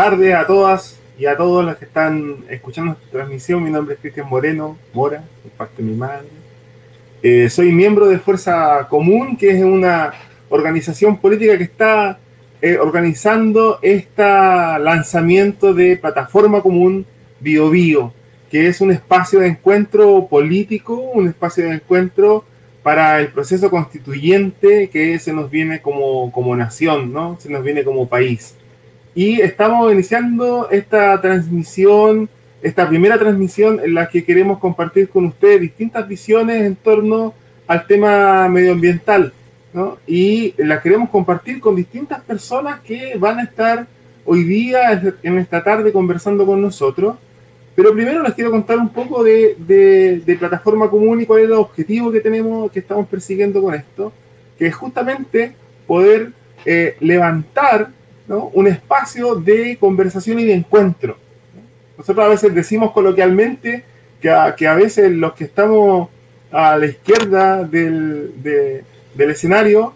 tardes a todas y a todos los que están escuchando esta transmisión. Mi nombre es Cristian Moreno, Mora, de parte de mi madre. Eh, soy miembro de Fuerza Común, que es una organización política que está eh, organizando este lanzamiento de Plataforma Común Bio Bio, que es un espacio de encuentro político, un espacio de encuentro para el proceso constituyente que se nos viene como, como nación, ¿no? Se nos viene como país. Y estamos iniciando esta transmisión, esta primera transmisión en la que queremos compartir con ustedes distintas visiones en torno al tema medioambiental, ¿no? Y la queremos compartir con distintas personas que van a estar hoy día, en esta tarde, conversando con nosotros pero primero les quiero contar un poco de, de, plataforma común y cuál es el objetivo que tenemos, que estamos persiguiendo con esto, que es justamente poder eh, levantar un espacio de conversación y de encuentro. Nosotros a veces decimos coloquialmente que a, que a veces los que estamos a la izquierda del, del escenario.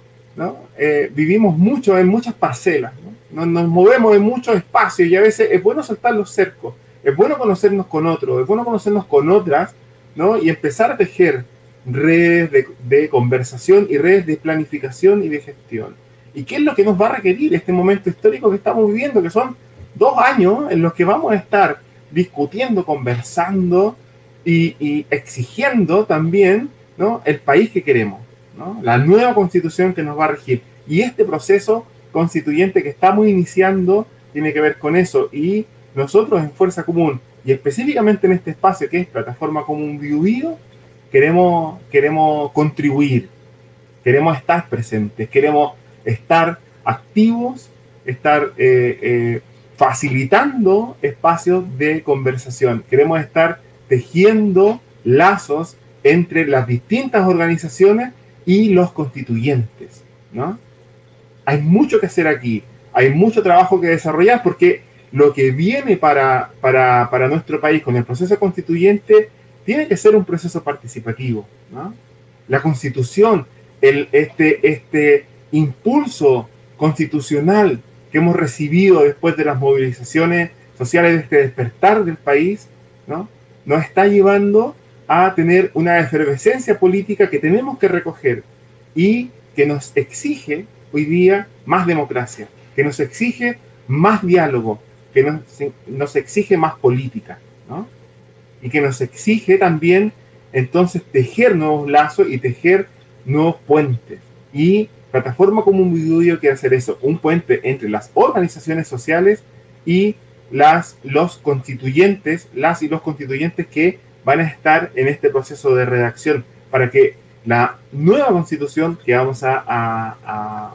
Eh, vivimos mucho en muchas parcelas, ¿no? nos, movemos en muchos espacios y a veces es bueno soltar los cercos es bueno conocernos con otros, es bueno conocernos con otras, ¿no? Y empezar a tejer redes de, conversación y redes de planificación y de gestión. ¿Y qué es lo que nos va a requerir este momento histórico que estamos viviendo? Que son dos años en los que vamos a estar discutiendo, conversando y, exigiendo también ¿no? el país que queremos, ¿no? la nueva constitución que nos va a regir. Y este proceso constituyente que estamos iniciando tiene que ver con eso. Y nosotros en Fuerza Común y específicamente en este espacio que es Plataforma Común Bio, queremos, queremos contribuir, queremos estar presentes, queremos estar activos, estar eh, eh, facilitando espacios de conversación, queremos estar tejiendo lazos entre las distintas organizaciones y los constituyentes, ¿no? Hay mucho que hacer aquí, hay mucho trabajo que desarrollar porque lo que viene para, para, nuestro país con el proceso constituyente tiene que ser un proceso participativo. La constitución, el, este, este impulso constitucional que hemos recibido después de las movilizaciones sociales, de este despertar del país, ¿no? nos está llevando a tener una efervescencia política que tenemos que recoger y que nos exige hoy día más democracia, que nos exige más diálogo, que nos, exige más política, ¿no? Y que nos exige también entonces tejer nuevos lazos y tejer nuevos puentes. Y plataforma como un video quiere hacer eso, un puente entre las organizaciones sociales y las, los constituyentes, las y los constituyentes que van a estar en este proceso de redacción para que la nueva constitución que vamos a, a,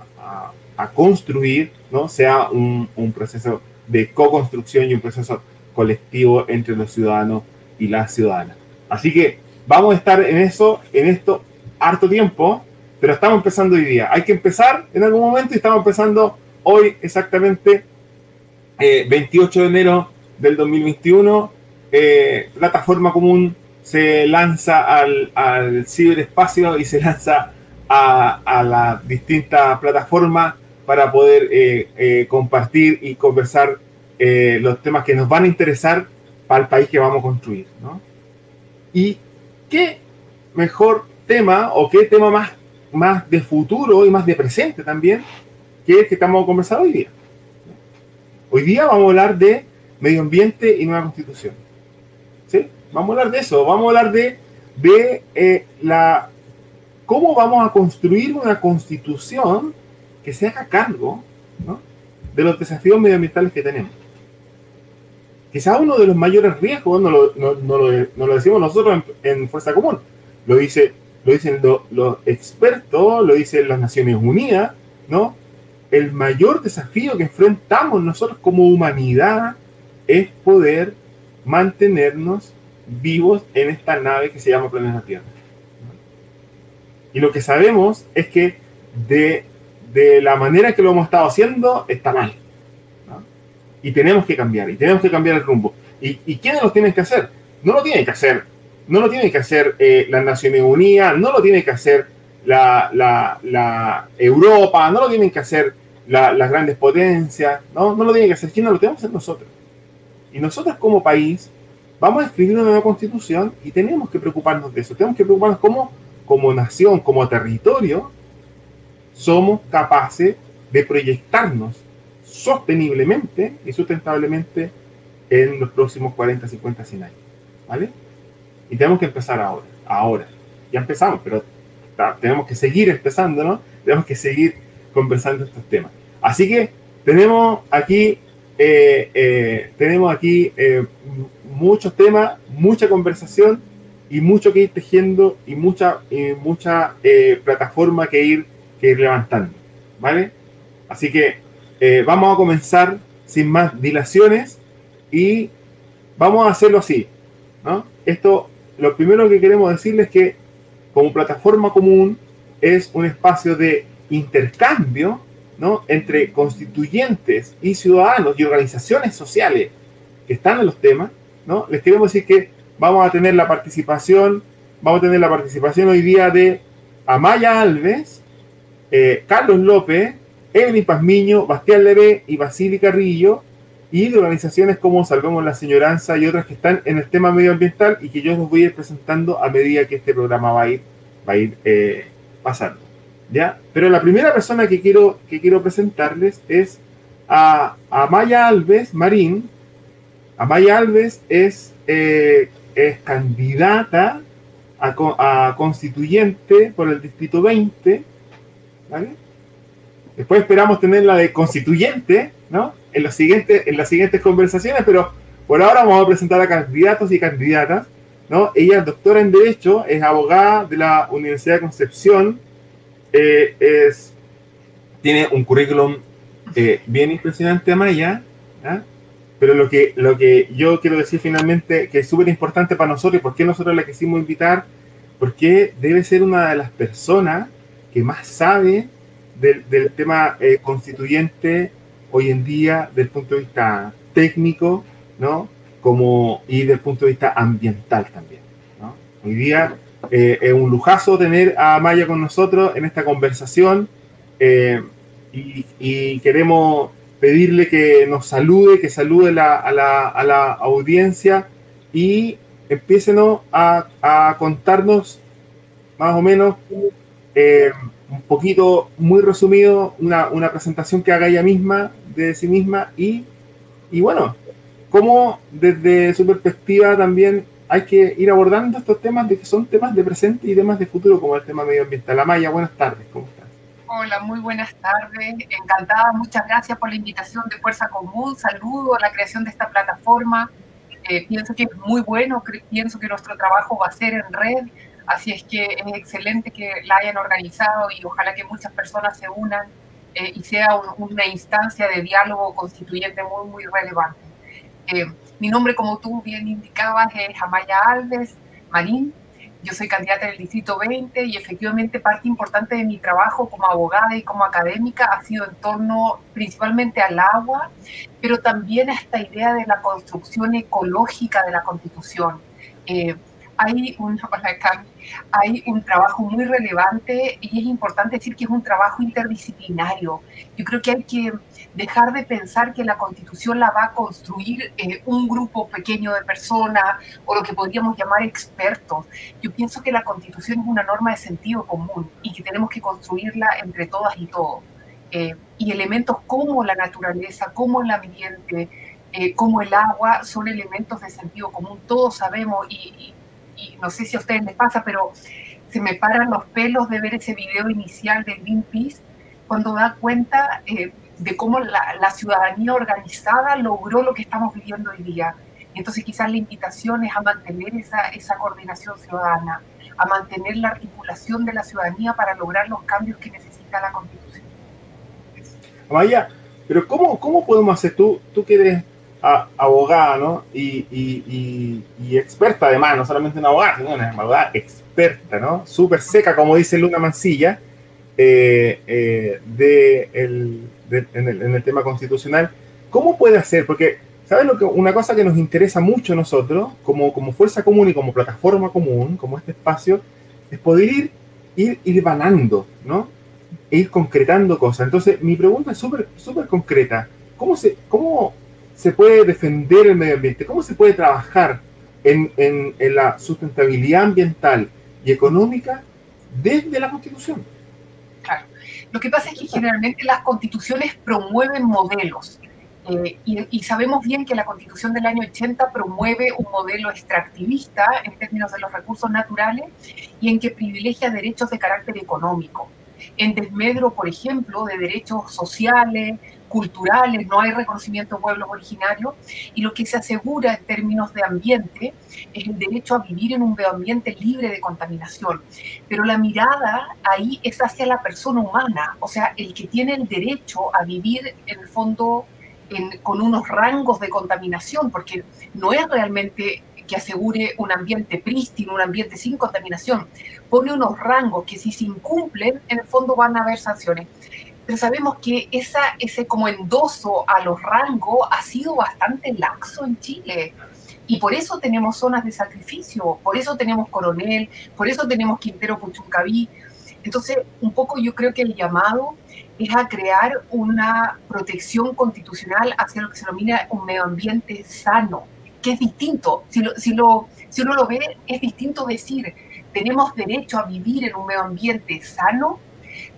construir ¿no? sea un, un proceso de co-construcción y un proceso colectivo entre los ciudadanos y las ciudadanas. Así que vamos a estar en eso, en esto, harto tiempo, pero estamos empezando hoy día. Hay que empezar en algún momento y estamos empezando hoy exactamente, 28 eh, de enero del 2021. Eh, plataforma común se lanza al, al, ciberespacio y se lanza a, a las distintas plataformas para poder eh, eh, compartir y conversar eh, los temas que nos van a interesar para el país que vamos a construir. ¿no? Y qué mejor tema o qué tema más, más de futuro y más de presente también que el que estamos a conversar hoy día. Hoy día vamos a hablar de medio ambiente y nueva constitución. ¿Sí? Vamos a hablar de eso, vamos a hablar de, de eh, la, cómo vamos a construir una constitución que se haga cargo de los desafíos medioambientales que tenemos. Quizás uno de los mayores riesgos, no lo, no, no lo, decimos nosotros en, Fuerza Común, lo, dice, lo dicen lo, los expertos, lo dicen las Naciones Unidas, ¿no? El mayor desafío que enfrentamos nosotros como humanidad es poder mantenernos vivos en esta nave que se llama planeta Tierra. Y lo que sabemos es que de, de la manera que lo hemos estado haciendo está mal y tenemos que cambiar, y tenemos que cambiar el rumbo. ¿Y, y quiénes lo tienen que hacer? No lo tienen que hacer, no lo tienen que hacer eh, las Naciones Unidas, no lo tiene que hacer la, Europa, no lo tienen que hacer la, las grandes potencias, ¿no? no lo tienen que hacer, ¿quién no lo tenemos que hacer nosotros? Y nosotros como país vamos a escribir una nueva constitución y tenemos que preocuparnos de eso, tenemos que preocuparnos como, como nación, como territorio, somos capaces de proyectarnos sosteniblemente y sustentablemente en los próximos 40, 50, 100 años. ¿Vale? Y tenemos que empezar ahora, ahora. Ya empezamos, pero tenemos que seguir empezando, ¿no? Tenemos que seguir conversando estos temas. Así que tenemos aquí, eh, eh, tenemos aquí eh, muchos temas, mucha conversación y mucho que ir tejiendo y mucha, mucha plataforma que ir, que ir levantando, ¿vale? Así que vamos a comenzar sin más dilaciones y vamos a hacerlo así. ¿no? Esto, lo primero que queremos decirles es que como plataforma común es un espacio de intercambio ¿no? entre constituyentes y ciudadanos y organizaciones sociales que están en los temas. ¿no? Les queremos decir que vamos a tener la participación, vamos a tener la participación hoy día de Amaya Alves, eh, Carlos López, Evelyn Pazmiño, Bastián Leve y Basili Carrillo, y de organizaciones como Salvemos la Señoranza y otras que están en el tema medioambiental y que yo los voy a ir presentando a medida que este programa va a ir, va a ir eh, pasando. ¿ya? Pero la primera persona que quiero, que quiero presentarles es a, a Maya Alves Marín. Amaya Alves es, eh, es candidata a, a constituyente por el Distrito 20. ¿vale? Después esperamos tenerla de constituyente, ¿no? En, los siguientes, en las siguientes conversaciones, pero por ahora vamos a presentar a candidatos y candidatas, ¿no? Ella es doctora en Derecho, es abogada de la Universidad de Concepción, eh, es, tiene un currículum eh, bien impresionante, Maya, ¿ya? pero lo que, lo que yo quiero decir finalmente, que es súper importante para nosotros, y por qué nosotros la quisimos invitar, porque debe ser una de las personas que más sabe del, del tema eh, constituyente hoy en día desde el punto de vista técnico, ¿no? Como, y desde el punto de vista ambiental también, ¿no? Hoy día eh, es un lujazo tener a Maya con nosotros en esta conversación eh, y, queremos pedirle que nos salude, que salude a, la, audiencia y empiecen a, a contarnos más o menos eh, un poquito, muy resumido, una, una, presentación que haga ella misma de sí misma y, y bueno, cómo desde su perspectiva también hay que ir abordando estos temas de que son temas de presente y temas de futuro, como el tema medioambiental. Amaya, buenas tardes, ¿cómo estás? Hola, muy buenas tardes. Encantada, muchas gracias por la invitación de Fuerza Común. Saludo a la creación de esta plataforma. Eh, pienso que es muy bueno, pienso que nuestro trabajo va a ser en red Así es que es excelente que la hayan organizado y ojalá que muchas personas se unan eh, y sea un, una instancia de diálogo constituyente muy, muy relevante. Eh, mi nombre, como tú bien indicabas, es Amaya Alves Marín. Yo soy candidata del Distrito 20 y efectivamente parte importante de mi trabajo como abogada y como académica ha sido en torno principalmente al agua, pero también a esta idea de la construcción ecológica de la Constitución. Eh, hay un, hay un trabajo muy relevante y es importante decir que es un trabajo interdisciplinario. Yo creo que hay que dejar de pensar que la constitución la va a construir eh, un grupo pequeño de personas o lo que podríamos llamar expertos. Yo pienso que la constitución es una norma de sentido común y que tenemos que construirla entre todas y todos. eh, y elementos como la naturaleza, como el ambiente, eh, como el agua, son elementos de sentido común. Todos sabemos, y, no sé si a ustedes les pasa, pero se me paran los pelos de ver ese video inicial de Greenpeace cuando da cuenta eh, de cómo la, ciudadanía organizada logró lo que estamos viviendo hoy día. Entonces quizás la invitación es a mantener esa, esa coordinación ciudadana, a mantener la articulación de la ciudadanía para lograr los cambios que necesita la Constitución. Vaya, pero ¿cómo, cómo podemos hacer tú, tú abogada, ¿no? Y, experta además, no solamente una abogada, sino una abogada experta, ¿no? Súper seca, como dice Luna Mancilla, eh, eh, en, el, tema constitucional. ¿Cómo puede hacer? Porque, ¿sabes lo que? Una cosa que nos interesa mucho a nosotros, como, como fuerza común y como plataforma común, como este espacio, es poder ir, ir, ir banando, ¿no? E ir concretando cosas. Entonces, mi pregunta es súper súper concreta. ¿Cómo se, ¿Cómo se puede defender el medio ambiente? ¿Cómo se puede trabajar en, la sustentabilidad ambiental y económica desde la Constitución? Claro. Lo que pasa es que generalmente las constituciones promueven modelos. Eh, y, sabemos bien que la constitución del año 80 promueve un modelo extractivista en términos de los recursos naturales y en que privilegia derechos de carácter económico en desmedro, por ejemplo, de derechos sociales, culturales, no hay reconocimiento de pueblos originarios, y lo que se asegura en términos de ambiente es el derecho a vivir en un medio ambiente libre de contaminación. Pero la mirada ahí es hacia la persona humana, o sea, el que tiene el derecho a vivir en el fondo con unos rangos de contaminación, porque no es realmente que asegure un ambiente prístino, un ambiente sin contaminación. Pone unos rangos que si se incumplen, en el fondo van a haber sanciones. Pero sabemos que esa, ese como endoso a los rangos ha sido bastante laxo en Chile. Y por eso tenemos zonas de sacrificio, por eso tenemos Coronel, por eso tenemos Quintero Puchuncaví. Entonces, un poco yo creo que el llamado es a crear una protección constitucional hacia lo que se denomina un medio ambiente sano, que es distinto. Si, lo, si, lo, si uno lo ve, es distinto decir tenemos derecho a vivir en un medio ambiente sano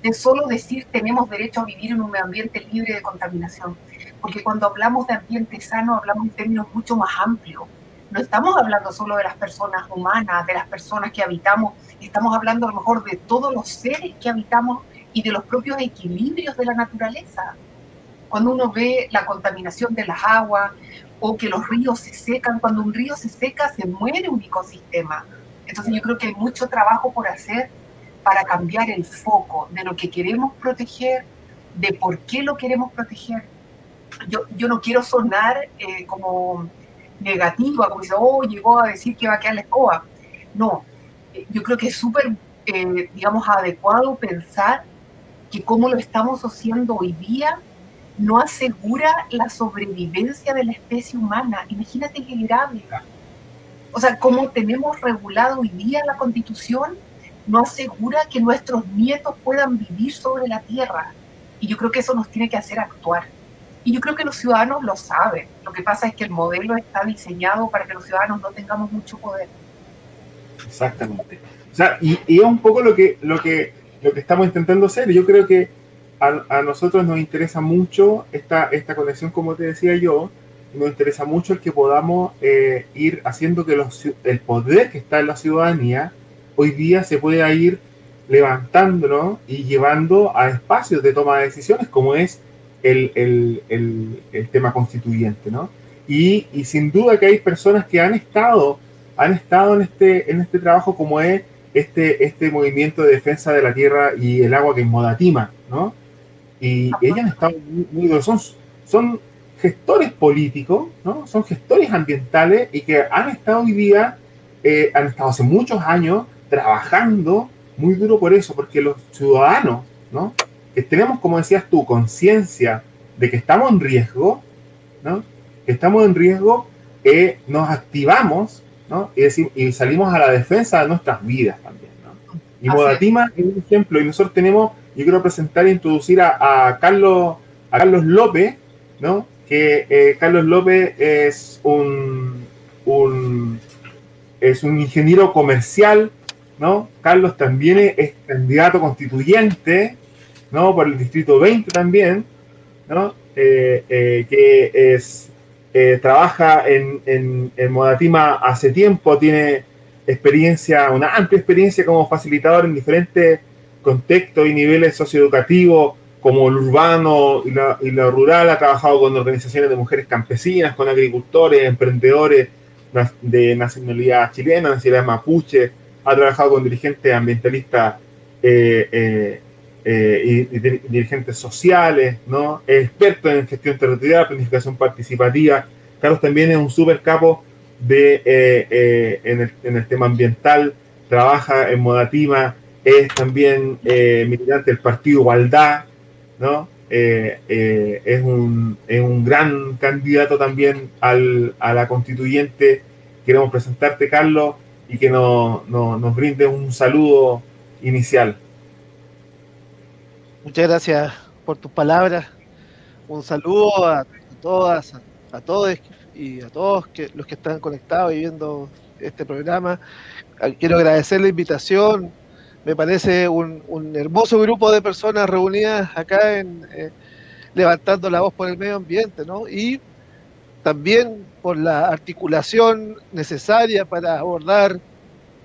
de solo decir tenemos derecho a vivir en un ambiente libre de contaminación. Porque cuando hablamos de ambiente sano hablamos en términos mucho más amplios. No estamos hablando solo de las personas humanas, de las personas que habitamos, estamos hablando a lo mejor de todos los seres que habitamos y de los propios equilibrios de la naturaleza. Cuando uno ve la contaminación de las aguas, o que los ríos se secan. Cuando un río se seca, se muere un ecosistema. Entonces yo creo que hay mucho trabajo por hacer para cambiar el foco de lo que queremos proteger, de por qué lo queremos proteger. Yo, yo no quiero sonar eh, como negativa, como dice, oh, llegó a decir que va a quedar la escoba. No, eh, yo creo que es súper, eh, digamos, adecuado pensar que como lo estamos haciendo hoy día, no asegura la sobrevivencia de la especie humana. Imagínate qué grave. O sea, como tenemos regulado hoy día la constitución, no asegura que nuestros nietos puedan vivir sobre la tierra. Y yo creo que eso nos tiene que hacer actuar. Y yo creo que los ciudadanos lo saben. Lo que pasa es que el modelo está diseñado para que los ciudadanos no tengamos mucho poder. Exactamente. O sea, y, y es un poco lo que, lo, que, lo que estamos intentando hacer. Yo creo que a, nosotros nos interesa mucho esta, esta conexión, como te decía yo, nos interesa mucho el que podamos eh, ir haciendo que los, el poder que está en la ciudadanía hoy día se pueda ir levantando y llevando a espacios de toma de decisiones como es el, el, el, el tema constituyente. ¿no? Y, y, sin duda que hay personas que han estado, han estado en, este, en este trabajo como es este, este movimiento de defensa de la tierra y el agua que es Modatima, ¿no? Y ellas han estado muy, muy son, son gestores políticos, ¿no? Son gestores ambientales y que han estado hoy día, eh, han estado hace muchos años trabajando muy duro por eso, porque los ciudadanos, ¿no? Que tenemos, como decías tú, conciencia de que estamos en riesgo, ¿no? Que estamos en riesgo, eh, nos activamos, ¿no? Y, decir, y salimos a la defensa de nuestras vidas también, ¿no? Y Modatima es un ejemplo, y nosotros tenemos yo quiero presentar e introducir a, Carlos, a Carlos López, ¿no? Que eh, Carlos López es un, un, es un ingeniero comercial, ¿no? Carlos también es, candidato constituyente, ¿no? Por el distrito 20 también, ¿no? Eh, eh, que es, eh, trabaja en, en, en, Modatima hace tiempo, tiene experiencia, una amplia experiencia como facilitador en diferentes contextos y niveles socioeducativos, como el urbano y, la, y lo rural, ha trabajado con organizaciones de mujeres campesinas, con agricultores, emprendedores de nacionalidad chilena, nacionalidad mapuche, ha trabajado con dirigentes ambientalistas eh, eh, eh, y, dirigentes sociales, ¿no? Es experto en gestión territorial, planificación participativa. Carlos también es un super capo de, en el, en, el, tema ambiental, trabaja en Modatima, es también militante del partido Igualdad, ¿no? es, un, es un gran candidato también al, a la constituyente. Queremos presentarte, Carlos, y que no, no, nos brinde un saludo inicial. Muchas gracias por tus palabras. Un saludo a, todas, a, todos y a todos los que están conectados y viendo este programa. Quiero agradecer la invitación. Me parece un, un hermoso grupo de personas reunidas acá en eh, levantando la voz por el medio ambiente, ¿no? Y también por la articulación necesaria para abordar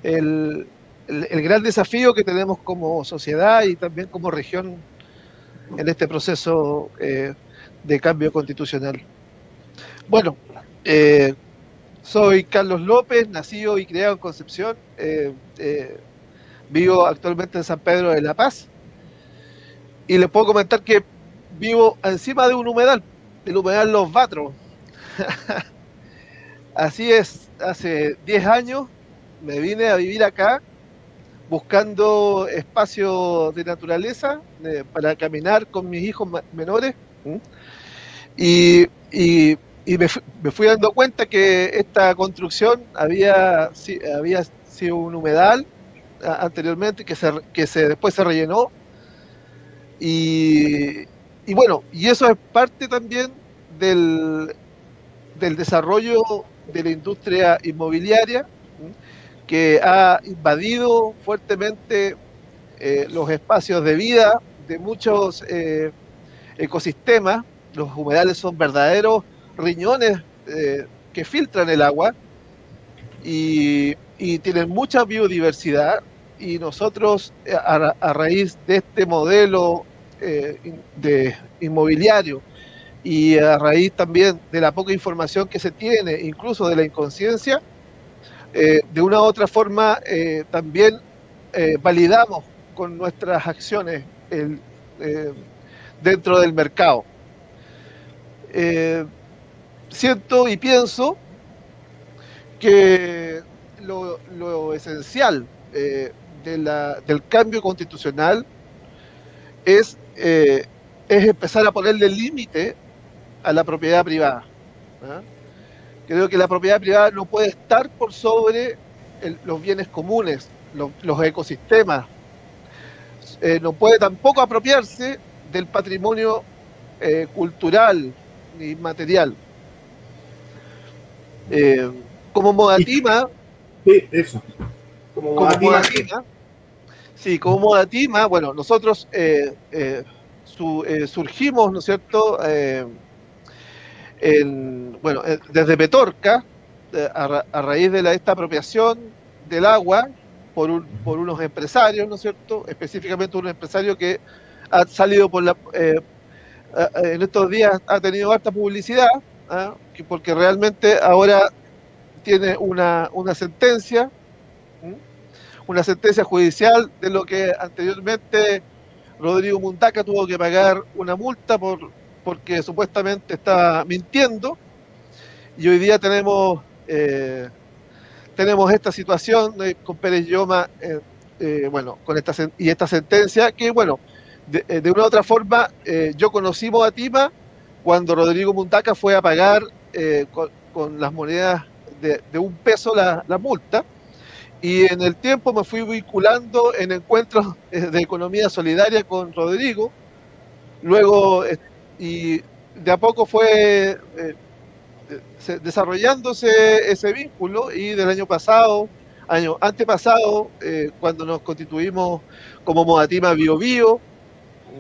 el, el, gran desafío que tenemos como sociedad y también como región en este proceso eh, de cambio constitucional. Bueno, eh, soy Carlos López, nacido y criado en Concepción, eh, vivo actualmente en San Pedro de la Paz y les puedo comentar que vivo encima de un humedal, el humedal Los Batros. Así es, hace 10 años me vine a vivir acá buscando espacio de naturaleza para caminar con mis hijos menores. Y, me, fui dando cuenta que esta construcción había, había sido un humedal anteriormente que, se, que se, después se rellenó. Y bueno, y eso es parte también del, del desarrollo de la industria inmobiliaria que ha invadido fuertemente eh, los espacios de vida de muchos eh, ecosistemas. Los humedales son verdaderos riñones eh, que filtran el agua y, tienen mucha biodiversidad y nosotros a, a raíz de este modelo de inmobiliario y a raíz también de la poca información que se tiene, incluso de la inconsciencia, eh, de una u otra forma eh, también eh, validamos con nuestras acciones dentro del mercado. siento y pienso que lo, esencial del cambio constitucional es, es empezar a ponerle límite a la propiedad privada. ¿ah? Creo que la propiedad privada no puede estar por sobre el, los bienes comunes, los, los ecosistemas. Eh, no puede tampoco apropiarse del patrimonio eh, cultural ni material. Eh, como Modatima. Sí, eso. Como Modatima. Sí, como Modatima, bueno, nosotros su, surgimos, ¿no es cierto? En, bueno, eh, desde Petorca, eh, a, raíz de la, esta apropiación del agua por, un, por unos empresarios, ¿no es cierto? Específicamente un empresario que ha salido por la... Eh, en estos días ha tenido harta publicidad, ¿eh? porque realmente ahora tiene una, una sentencia, una sentencia judicial de lo que anteriormente Rodrigo Mundaca tuvo que pagar una multa por porque supuestamente está mintiendo. Y hoy día tenemos eh, tenemos esta situación eh, con Pérez Lloma eh, bueno con esta y esta sentencia que bueno de, una u otra forma yo conocí Modatima cuando Rodrigo Muntaca fue a pagar con, las monedas de, de un peso la, la, multa. Y en el tiempo me fui vinculando en encuentros de economía solidaria con Rodrigo. Luego y de a poco fue eh, desarrollándose ese vínculo y del año pasado, año antepasado, eh, cuando nos constituimos como Modatima Bio Bio,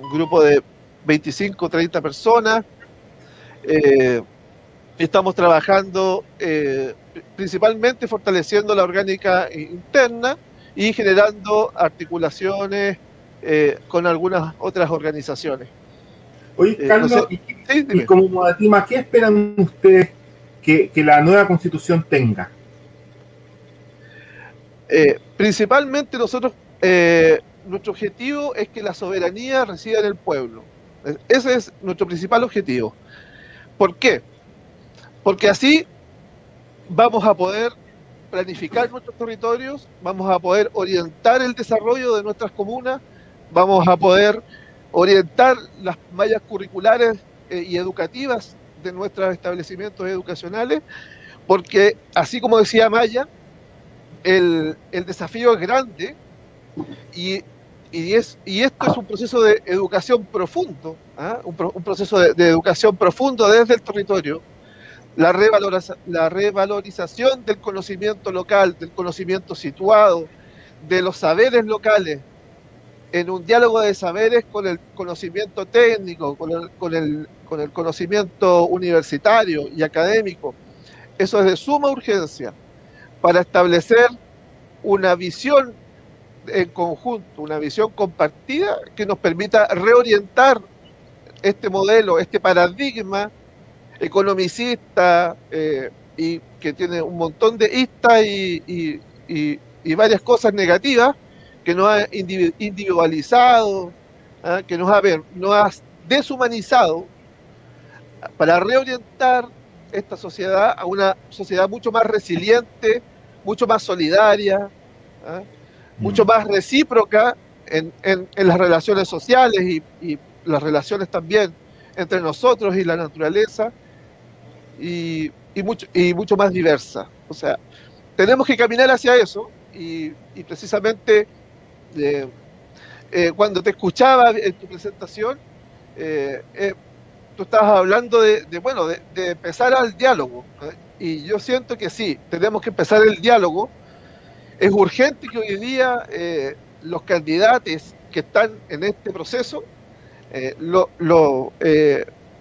un grupo de 25, 30 personas. Eh, estamos trabajando principalmente fortaleciendo la orgánica interna y generando articulaciones con algunas otras organizaciones. Oye, Carlos, no sé, y, sí, y, como Modatima, ¿qué esperan ustedes que, que la nueva constitución tenga? Eh, principalmente nosotros, eh, nuestro objetivo es que la soberanía resida en el pueblo. Ese es nuestro principal objetivo. ¿Por qué? Porque así vamos a poder planificar nuestros territorios, vamos a poder orientar el desarrollo de nuestras comunas, vamos a poder orientar las mallas curriculares eh, y educativas de nuestros establecimientos educacionales, porque así como decía Maya, el, el desafío es grande y, y, es, y esto es un proceso de educación profundo, ¿ah? un, proceso de, educación profundo desde el territorio, la, la revalorización del conocimiento local, del conocimiento situado, de los saberes locales, en un diálogo de saberes con el conocimiento técnico, con el, con el, con el conocimiento universitario y académico. Eso es de suma urgencia para establecer una visión en conjunto, una visión compartida que nos permita reorientar este modelo, este paradigma economicista eh, y que tiene un montón de istas y, y, y, y, varias cosas negativas que nos ha individualizado, ¿eh? que nos ha, nos ha deshumanizado para reorientar esta sociedad a una sociedad mucho más resiliente, mucho más solidaria, ¿eh? mucho más recíproca en, en, en, las relaciones sociales y, y, las relaciones también entre nosotros y la naturaleza, y, y, mucho, y mucho más diversa. O sea, tenemos que caminar hacia eso y, y precisamente eh, eh, cuando te escuchaba en tu presentación, eh, tú estabas hablando de, bueno, de, empezar al diálogo. Y yo siento que sí, tenemos que empezar el diálogo. Es urgente que hoy día los candidatos que están en este proceso lo, lo,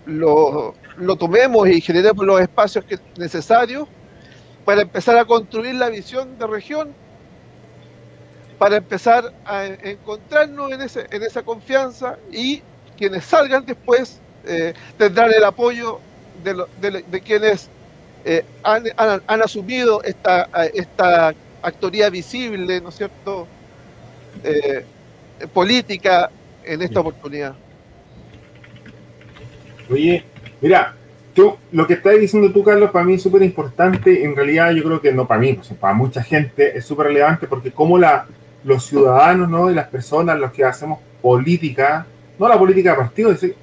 lo, lo tomemos y generemos los espacios que, necesarios para empezar a construir la visión de región, para empezar a encontrarnos en, ese, en esa confianza y quienes salgan después eh, tendrán el apoyo de, lo, de, de quienes eh, han, han, han, asumido esta, esta actoría visible, ¿no es cierto?, eh, política en esta oportunidad. Oye, mira, tú, lo que estás diciendo tú, Carlos, para mí es súper importante. En realidad, yo creo que no para mí, pues, para mucha gente es súper relevante porque como la, los ciudadanos ¿no? y las personas, los que hacemos política, no la política de partido, decir,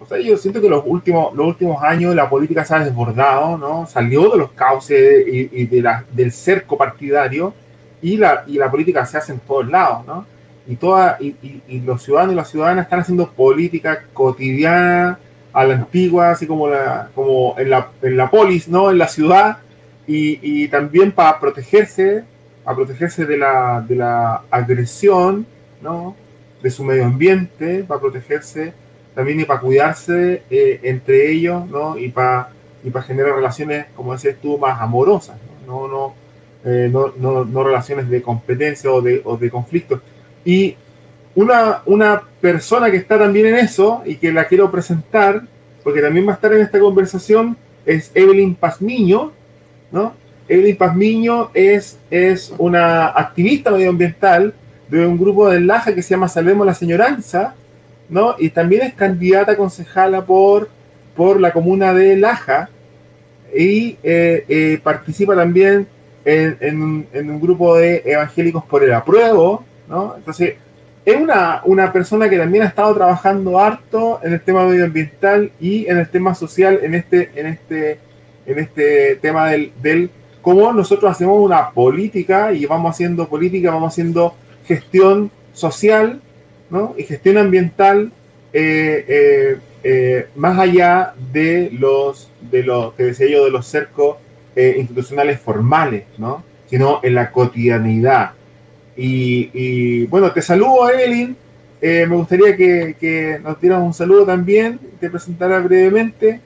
o sea, yo siento que los últimos, los últimos años la política se ha desbordado, ¿no? Salió de los cauces y, y de la, del cerco partidario y la, y la política se hace en todos lados, ¿no? Y, toda, y, y, y los ciudadanos y las ciudadanas están haciendo política cotidiana, a la antigua, así como, la, como en, la, en la polis, ¿no? En la ciudad, y, y también para protegerse, a protegerse de la, de la agresión, ¿no? De su medio ambiente, para protegerse también y para cuidarse eh, entre ellos, ¿no? Y para y para generar relaciones, como decías tú, más amorosas, no, no, eh, no, no, no relaciones de competencia o de, o de conflicto. Y una, una persona que está también en eso y que la quiero presentar, porque también va a estar en esta conversación, es Evelyn Pazmiño, ¿no? Evelyn Pazmiño es, es una activista medioambiental de un grupo de Laja que se llama Salvemos la Señoranza, ¿no? Y también es candidata concejala por, por la comuna de Laja y eh, eh, participa también en, en, en, un grupo de evangélicos por el apruebo, ¿no? Entonces, es una, una persona que también ha estado trabajando harto en el tema medioambiental y en el tema social, en este, en este, en este tema del, del cómo nosotros hacemos una política y vamos haciendo política, vamos haciendo gestión social y gestión ambiental eh, eh, eh, más allá de los, de los que decía yo, de los cercos institucionales formales, ¿no? sino en la cotidianidad. Y, y, bueno, te saludo, Evelyn. me gustaría que, nos dieras un saludo también, te presentara brevemente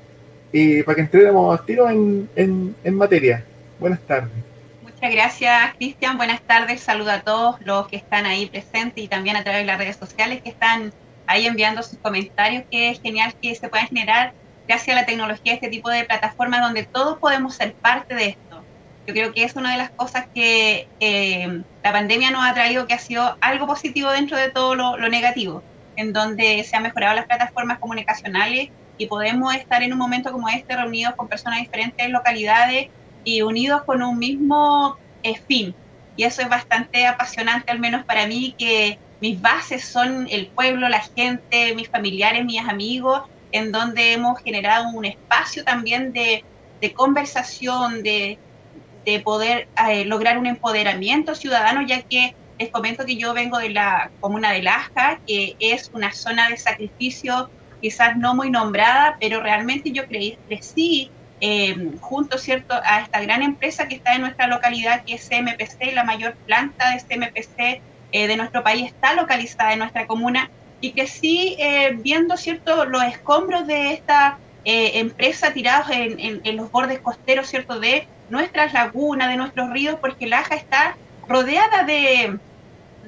y para que entremos al tiro en, en, en materia. Buenas tardes. Muchas gracias, Cristian. Buenas tardes. Saludo a todos los que están ahí presentes y también a través de las redes sociales que están ahí enviando sus comentarios, que es genial que se puedan generar gracias a la tecnología este tipo de plataformas donde todos podemos ser parte de esto. Yo creo que es una de las cosas que eh, la pandemia nos ha traído que ha sido algo positivo dentro de todo lo, lo negativo, en donde se han mejorado las plataformas comunicacionales y podemos estar en un momento como este reunidos con personas de diferentes localidades y unidos con un mismo eh, fin. Y eso es bastante apasionante, al menos para mí, que mis bases son el pueblo, la gente, mis familiares, mis amigos, en donde hemos generado un espacio también de, de conversación, de, de poder eh, lograr un empoderamiento ciudadano, ya que les comento que yo vengo de la comuna de Lasca, que es una zona de sacrificio quizás no muy nombrada, pero realmente yo creí, crecí eh, junto ¿cierto? a esta gran empresa que está en nuestra localidad, que es CMPC, la mayor planta de CMPC eh, de nuestro país está localizada en nuestra comuna, y que sí, eh, viendo ¿cierto? los escombros de esta eh, empresa tirados en, en, en, los bordes costeros ¿cierto? de nuestras lagunas, de nuestros ríos, porque Laja está rodeada de,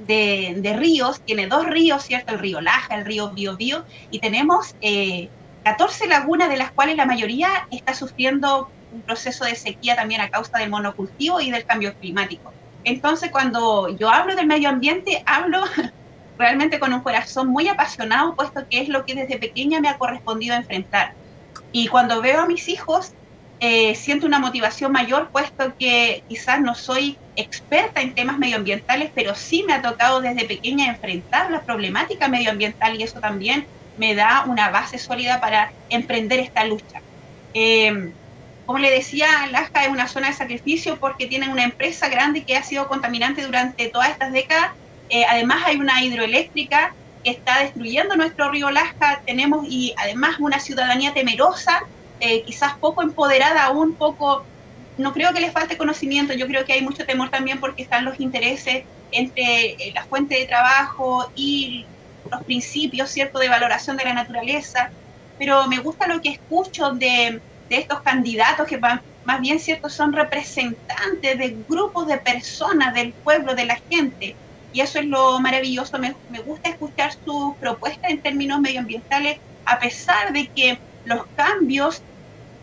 de, de, ríos, tiene dos ríos, ¿cierto? El río Laja, el río Biobío, y tenemos eh, 14 lagunas, de las cuales la mayoría está sufriendo un proceso de sequía también a causa del monocultivo y del cambio climático. Entonces, cuando yo hablo del medio ambiente, hablo realmente con un corazón muy apasionado, puesto que es lo que desde pequeña me ha correspondido enfrentar. Y cuando veo a mis hijos, eh, siento una motivación mayor, puesto que quizás no soy experta en temas medioambientales, pero sí me ha tocado desde pequeña enfrentar la problemática medioambiental y eso también me da una base sólida para emprender esta lucha. Eh, como le decía, Alaska es una zona de sacrificio porque tienen una empresa grande que ha sido contaminante durante todas estas décadas. Eh, además hay una hidroeléctrica que está destruyendo nuestro río Alaska. Tenemos y además una ciudadanía temerosa, eh, quizás poco empoderada, aún poco... No creo que les falte conocimiento, yo creo que hay mucho temor también porque están los intereses entre la fuente de trabajo y los principios, ¿cierto?, de valoración de la naturaleza, pero me gusta lo que escucho de, de estos candidatos que van, más bien, ¿cierto?, son representantes de grupos de personas, del pueblo, de la gente, y eso es lo maravilloso, me, me gusta escuchar sus propuestas en términos medioambientales, a pesar de que los cambios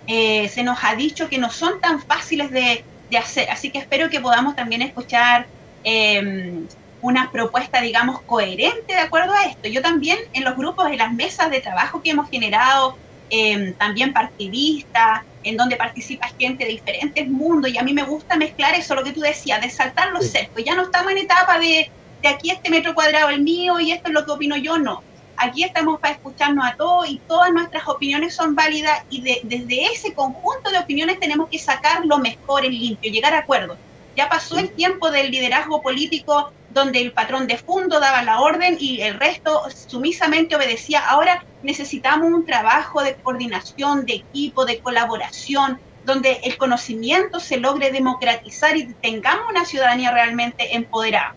eh, se nos ha dicho que no son tan fáciles de, de hacer, así que espero que podamos también escuchar eh, una propuesta, digamos, coherente de acuerdo a esto. Yo también en los grupos, en las mesas de trabajo que hemos generado, eh, también partidistas, en donde participa gente de diferentes mundos, y a mí me gusta mezclar eso, lo que tú decías, de saltar los cercos. Ya no estamos en etapa de, de aquí este metro cuadrado el mío y esto es lo que opino yo, no. Aquí estamos para escucharnos a todos y todas nuestras opiniones son válidas y de, desde ese conjunto de opiniones tenemos que sacar lo mejor en limpio, llegar a acuerdos. Ya pasó el tiempo del liderazgo político donde el patrón de fondo daba la orden y el resto sumisamente obedecía. Ahora necesitamos un trabajo de coordinación, de equipo, de colaboración, donde el conocimiento se logre democratizar y tengamos una ciudadanía realmente empoderada.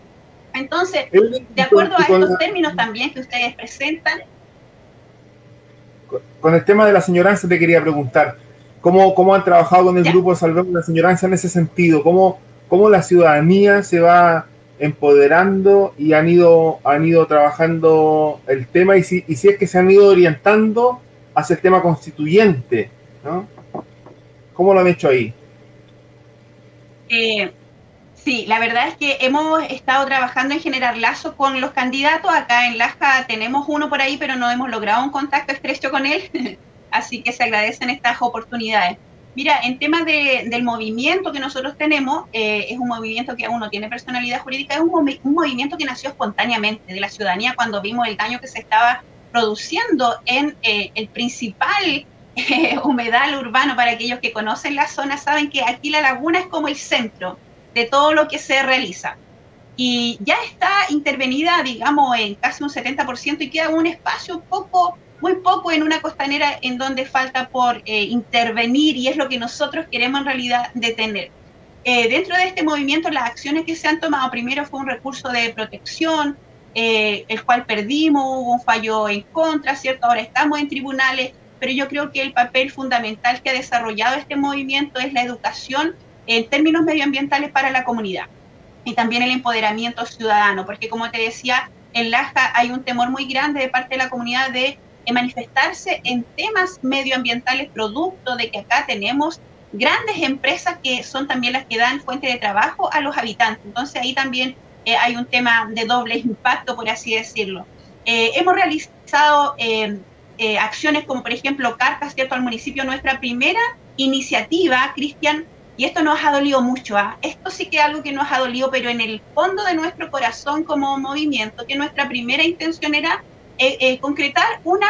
Entonces, de acuerdo a estos términos también que ustedes presentan. Con el tema de la señoranza te quería preguntar, ¿cómo, cómo han trabajado con el ¿Ya? grupo Salvemos la Señoranza en ese sentido? ¿Cómo, cómo la ciudadanía se va empoderando y han ido, han ido trabajando el tema y si, y si es que se han ido orientando hacia el tema constituyente, ¿no? ¿Cómo lo han hecho ahí? Eh, sí, la verdad es que hemos estado trabajando en generar lazos con los candidatos. Acá en Lasca tenemos uno por ahí, pero no hemos logrado un contacto estrecho con él. Así que se agradecen estas oportunidades. Mira, en temas de, del movimiento que nosotros tenemos, eh, es un movimiento que aún no tiene personalidad jurídica, es un, un, movimiento que nació espontáneamente de la ciudadanía cuando vimos el daño que se estaba produciendo en eh, el principal eh, humedal urbano. Para aquellos que conocen la zona, saben que aquí la laguna es como el centro de todo lo que se realiza. Y ya está intervenida, digamos, en casi un 70% y queda un espacio poco muy poco en una costanera en donde falta por eh, intervenir y es lo que nosotros queremos en realidad detener. Eh, dentro de este movimiento, las acciones que se han tomado primero fue un recurso de protección, eh, el cual perdimos, hubo un fallo en contra, ¿cierto? Ahora estamos en tribunales, pero yo creo que el papel fundamental que ha desarrollado este movimiento es la educación en términos medioambientales para la comunidad y también el empoderamiento ciudadano, porque como te decía, en Laja hay un temor muy grande de parte de la comunidad de manifestarse en temas medioambientales producto de que acá tenemos grandes empresas que son también las que dan fuente de trabajo a los habitantes. Entonces ahí también eh, hay un tema de doble impacto, por así decirlo. Eh, hemos realizado eh, acciones como por ejemplo cartas ¿cierto? al municipio, nuestra primera iniciativa, Cristian, y esto nos ha dolido mucho. ¿ah? Esto sí que es algo que nos ha dolido, pero en el fondo de nuestro corazón como movimiento, que nuestra primera intención era concretar una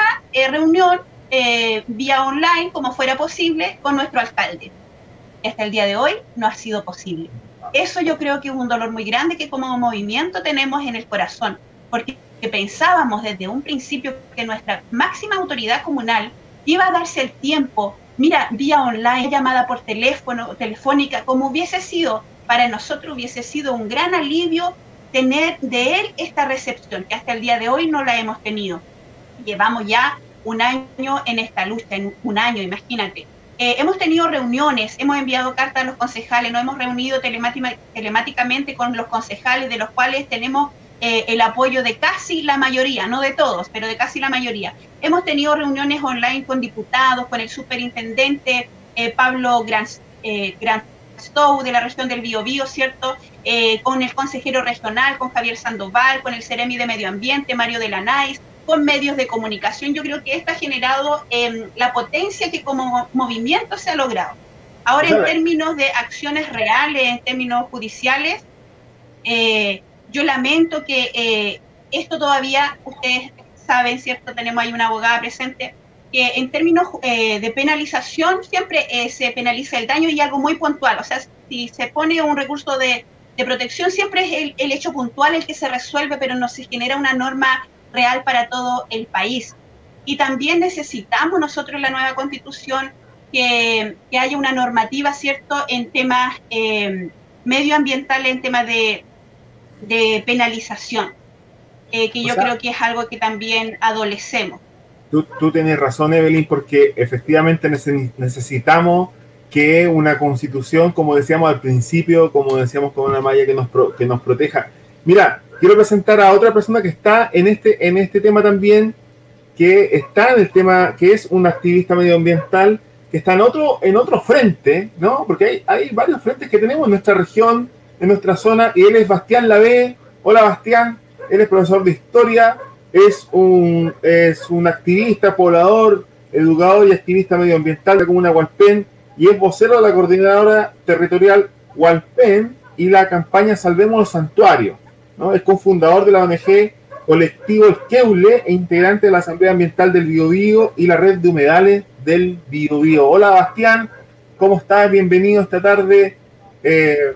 reunión vía online, como fuera posible, con nuestro alcalde. Hasta el día de hoy no ha sido posible. Eso yo creo que es un dolor muy grande que como movimiento tenemos en el corazón, porque pensábamos desde un principio que nuestra máxima autoridad comunal iba a darse el tiempo, mira, vía online, llamada por teléfono, telefónica, como hubiese sido, para nosotros hubiese sido un gran alivio tener de él esta recepción, que hasta el día de hoy no la hemos tenido. Llevamos ya un año en esta lucha, en un año, imagínate. Eh, hemos tenido reuniones, hemos enviado cartas a los concejales, nos hemos reunido telemáticamente con los concejales, de los cuales tenemos eh, el apoyo de casi la mayoría, no de todos, pero de casi la mayoría. Hemos tenido reuniones online con diputados, con el superintendente eh, Pablo Gran, Stow de la región del Biobío, ¿cierto? Con el consejero regional, con Javier Sandoval, con el Ceremi de Medio Ambiente, Mario de la Nais, con medios de comunicación. Yo creo que esto ha generado em, la potencia que como movimiento se ha logrado. Ahora, en términos de acciones reales, en términos judiciales, eh, yo lamento que eh, esto todavía, ustedes saben, ¿cierto? Tenemos ahí una abogada presente, que en términos eh, de penalización siempre se penaliza el daño y algo muy puntual. O sea, si se pone un recurso de, protección, siempre es el, el, hecho puntual el que se resuelve, pero no se genera una norma real para todo el país. Y también necesitamos nosotros la nueva constitución que, haya una normativa, ¿cierto?, en temas eh, medioambientales, en temas de, penalización, eh, que yo creo que es algo que también adolecemos. Tú, tú tienes razón, Evelyn, porque efectivamente necesitamos que una constitución, como decíamos al principio, como decíamos con una malla que nos, que nos proteja. Mira, quiero presentar a otra persona que está en este, en este tema también, que está en el tema, que es un activista medioambiental, que está en otro, en otro frente, ¿no? Porque hay, hay varios frentes que tenemos en nuestra región, en nuestra zona, y él es Bastián Lavé. Hola Bastián, él es profesor de historia, es un, es un activista, poblador, educador y activista medioambiental de la comuna Hualpén, y es vocero de la coordinadora territorial Hualpén y la campaña Salvemos los Santuarios. ¿no? Es cofundador de la ONG Colectivo El Keule e integrante de la Asamblea Ambiental del Biobío y la red de humedales del Biobío. Hola Bastián, ¿cómo estás? Bienvenido esta tarde. Eh,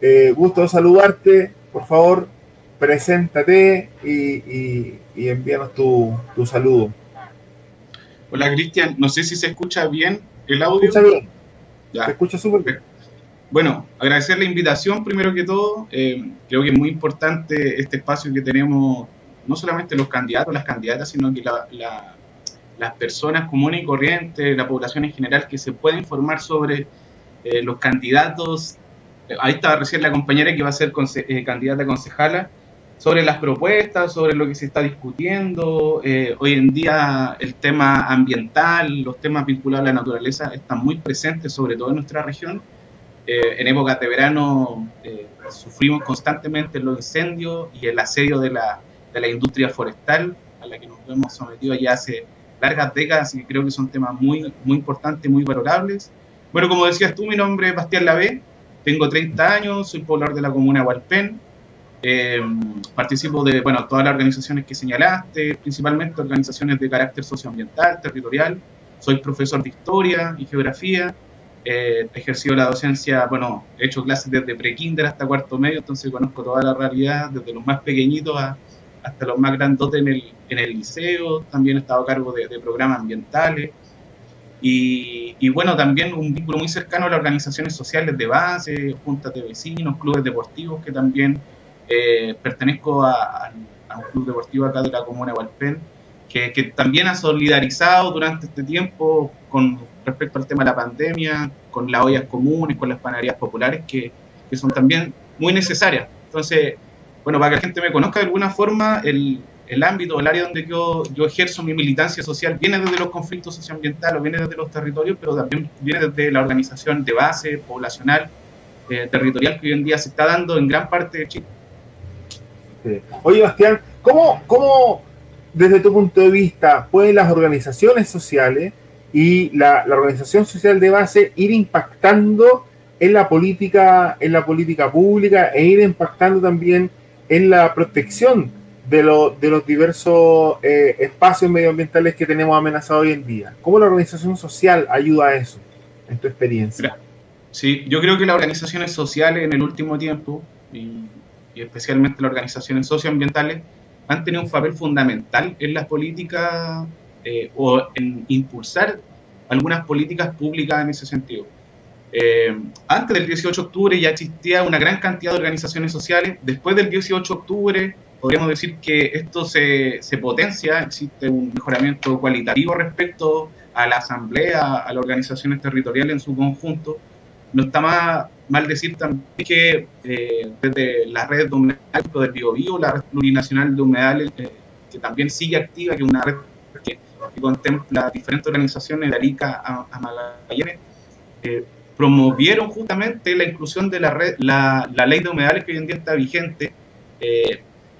eh, gusto saludarte. Por favor, preséntate y, envíanos tu, saludo. Hola Cristian, no sé si se escucha bien el audio. Escucha bien. Se escucha súper bien. Bueno, agradecer la invitación primero que todo. Eh, creo que es muy importante este espacio que tenemos, no solamente los candidatos, las candidatas, sino que las personas comunes y corrientes, la población en general, que se pueda informar sobre eh, los candidatos. Ahí estaba recién la compañera que va a ser eh, candidata a concejala, sobre las propuestas, sobre lo que se está discutiendo. hoy en día el tema ambiental, los temas vinculados a la naturaleza están muy presentes, sobre todo en nuestra región eh, en épocas de verano eh, sufrimos constantemente los incendios y el asedio de la, de la industria forestal a la que nos hemos sometido ya hace largas décadas y creo que son temas muy, muy importantes, muy valorables. Bueno, como decías tú, mi nombre es Bastián Lavé, tengo 30 años, soy poblador de la comuna de Hualpén, eh, participo de bueno, todas las organizaciones que señalaste, principalmente organizaciones de carácter socioambiental, territorial, soy profesor de historia y geografía, eh, he ejercido la docencia, bueno, he hecho clases desde pre-kinder hasta cuarto medio, entonces conozco toda la realidad, desde los más pequeñitos hasta los más grandotes en el, en el liceo, también he estado a cargo de, programas ambientales. Y, bueno, también un vínculo muy cercano a las organizaciones sociales de base, juntas de vecinos, clubes deportivos, que también eh, pertenezco a, un club deportivo acá de la comuna de Hualpén, que, también ha solidarizado durante este tiempo con respecto al tema de la pandemia, con las ollas comunes, con las panaderías populares, que, son también muy necesarias. Entonces, bueno, para que la gente me conozca de alguna forma, el, el ámbito, el área donde yo, ejerzo mi militancia social viene desde los conflictos socioambientales, viene desde los territorios, pero también viene desde la organización de base, poblacional, eh, territorial que hoy en día se está dando en gran parte de Chile. Sí. Oye, Bastián, ¿cómo, ¿cómo, desde tu punto de vista, pueden las organizaciones sociales y la, organización social de base ir impactando en la política, en la política pública e ir impactando también en la protección de, lo, de los diversos eh, espacios medioambientales que tenemos amenazados hoy en día. ¿Cómo la organización social ayuda a eso, en tu experiencia? Sí, yo creo que las organizaciones sociales en el último tiempo, y especialmente las organizaciones socioambientales, han tenido un papel fundamental en las políticas eh, o en impulsar algunas políticas públicas en ese sentido. Eh, antes del 18 de octubre ya existía una gran cantidad de organizaciones sociales. Después del 18 de octubre, podríamos decir que esto se, se potencia, existe un mejoramiento cualitativo respecto a la asamblea, a las organizaciones territoriales en su conjunto. No está más, mal decir también que eh, desde la red de humedales del BioBio, la red plurinacional de humedales, eh, que también sigue activa, que es una red que, que contempla diferentes organizaciones de Arica a, a Magallanes, eh, promovieron justamente la inclusión de la, red, la, ley de humedales que hoy en día está vigente.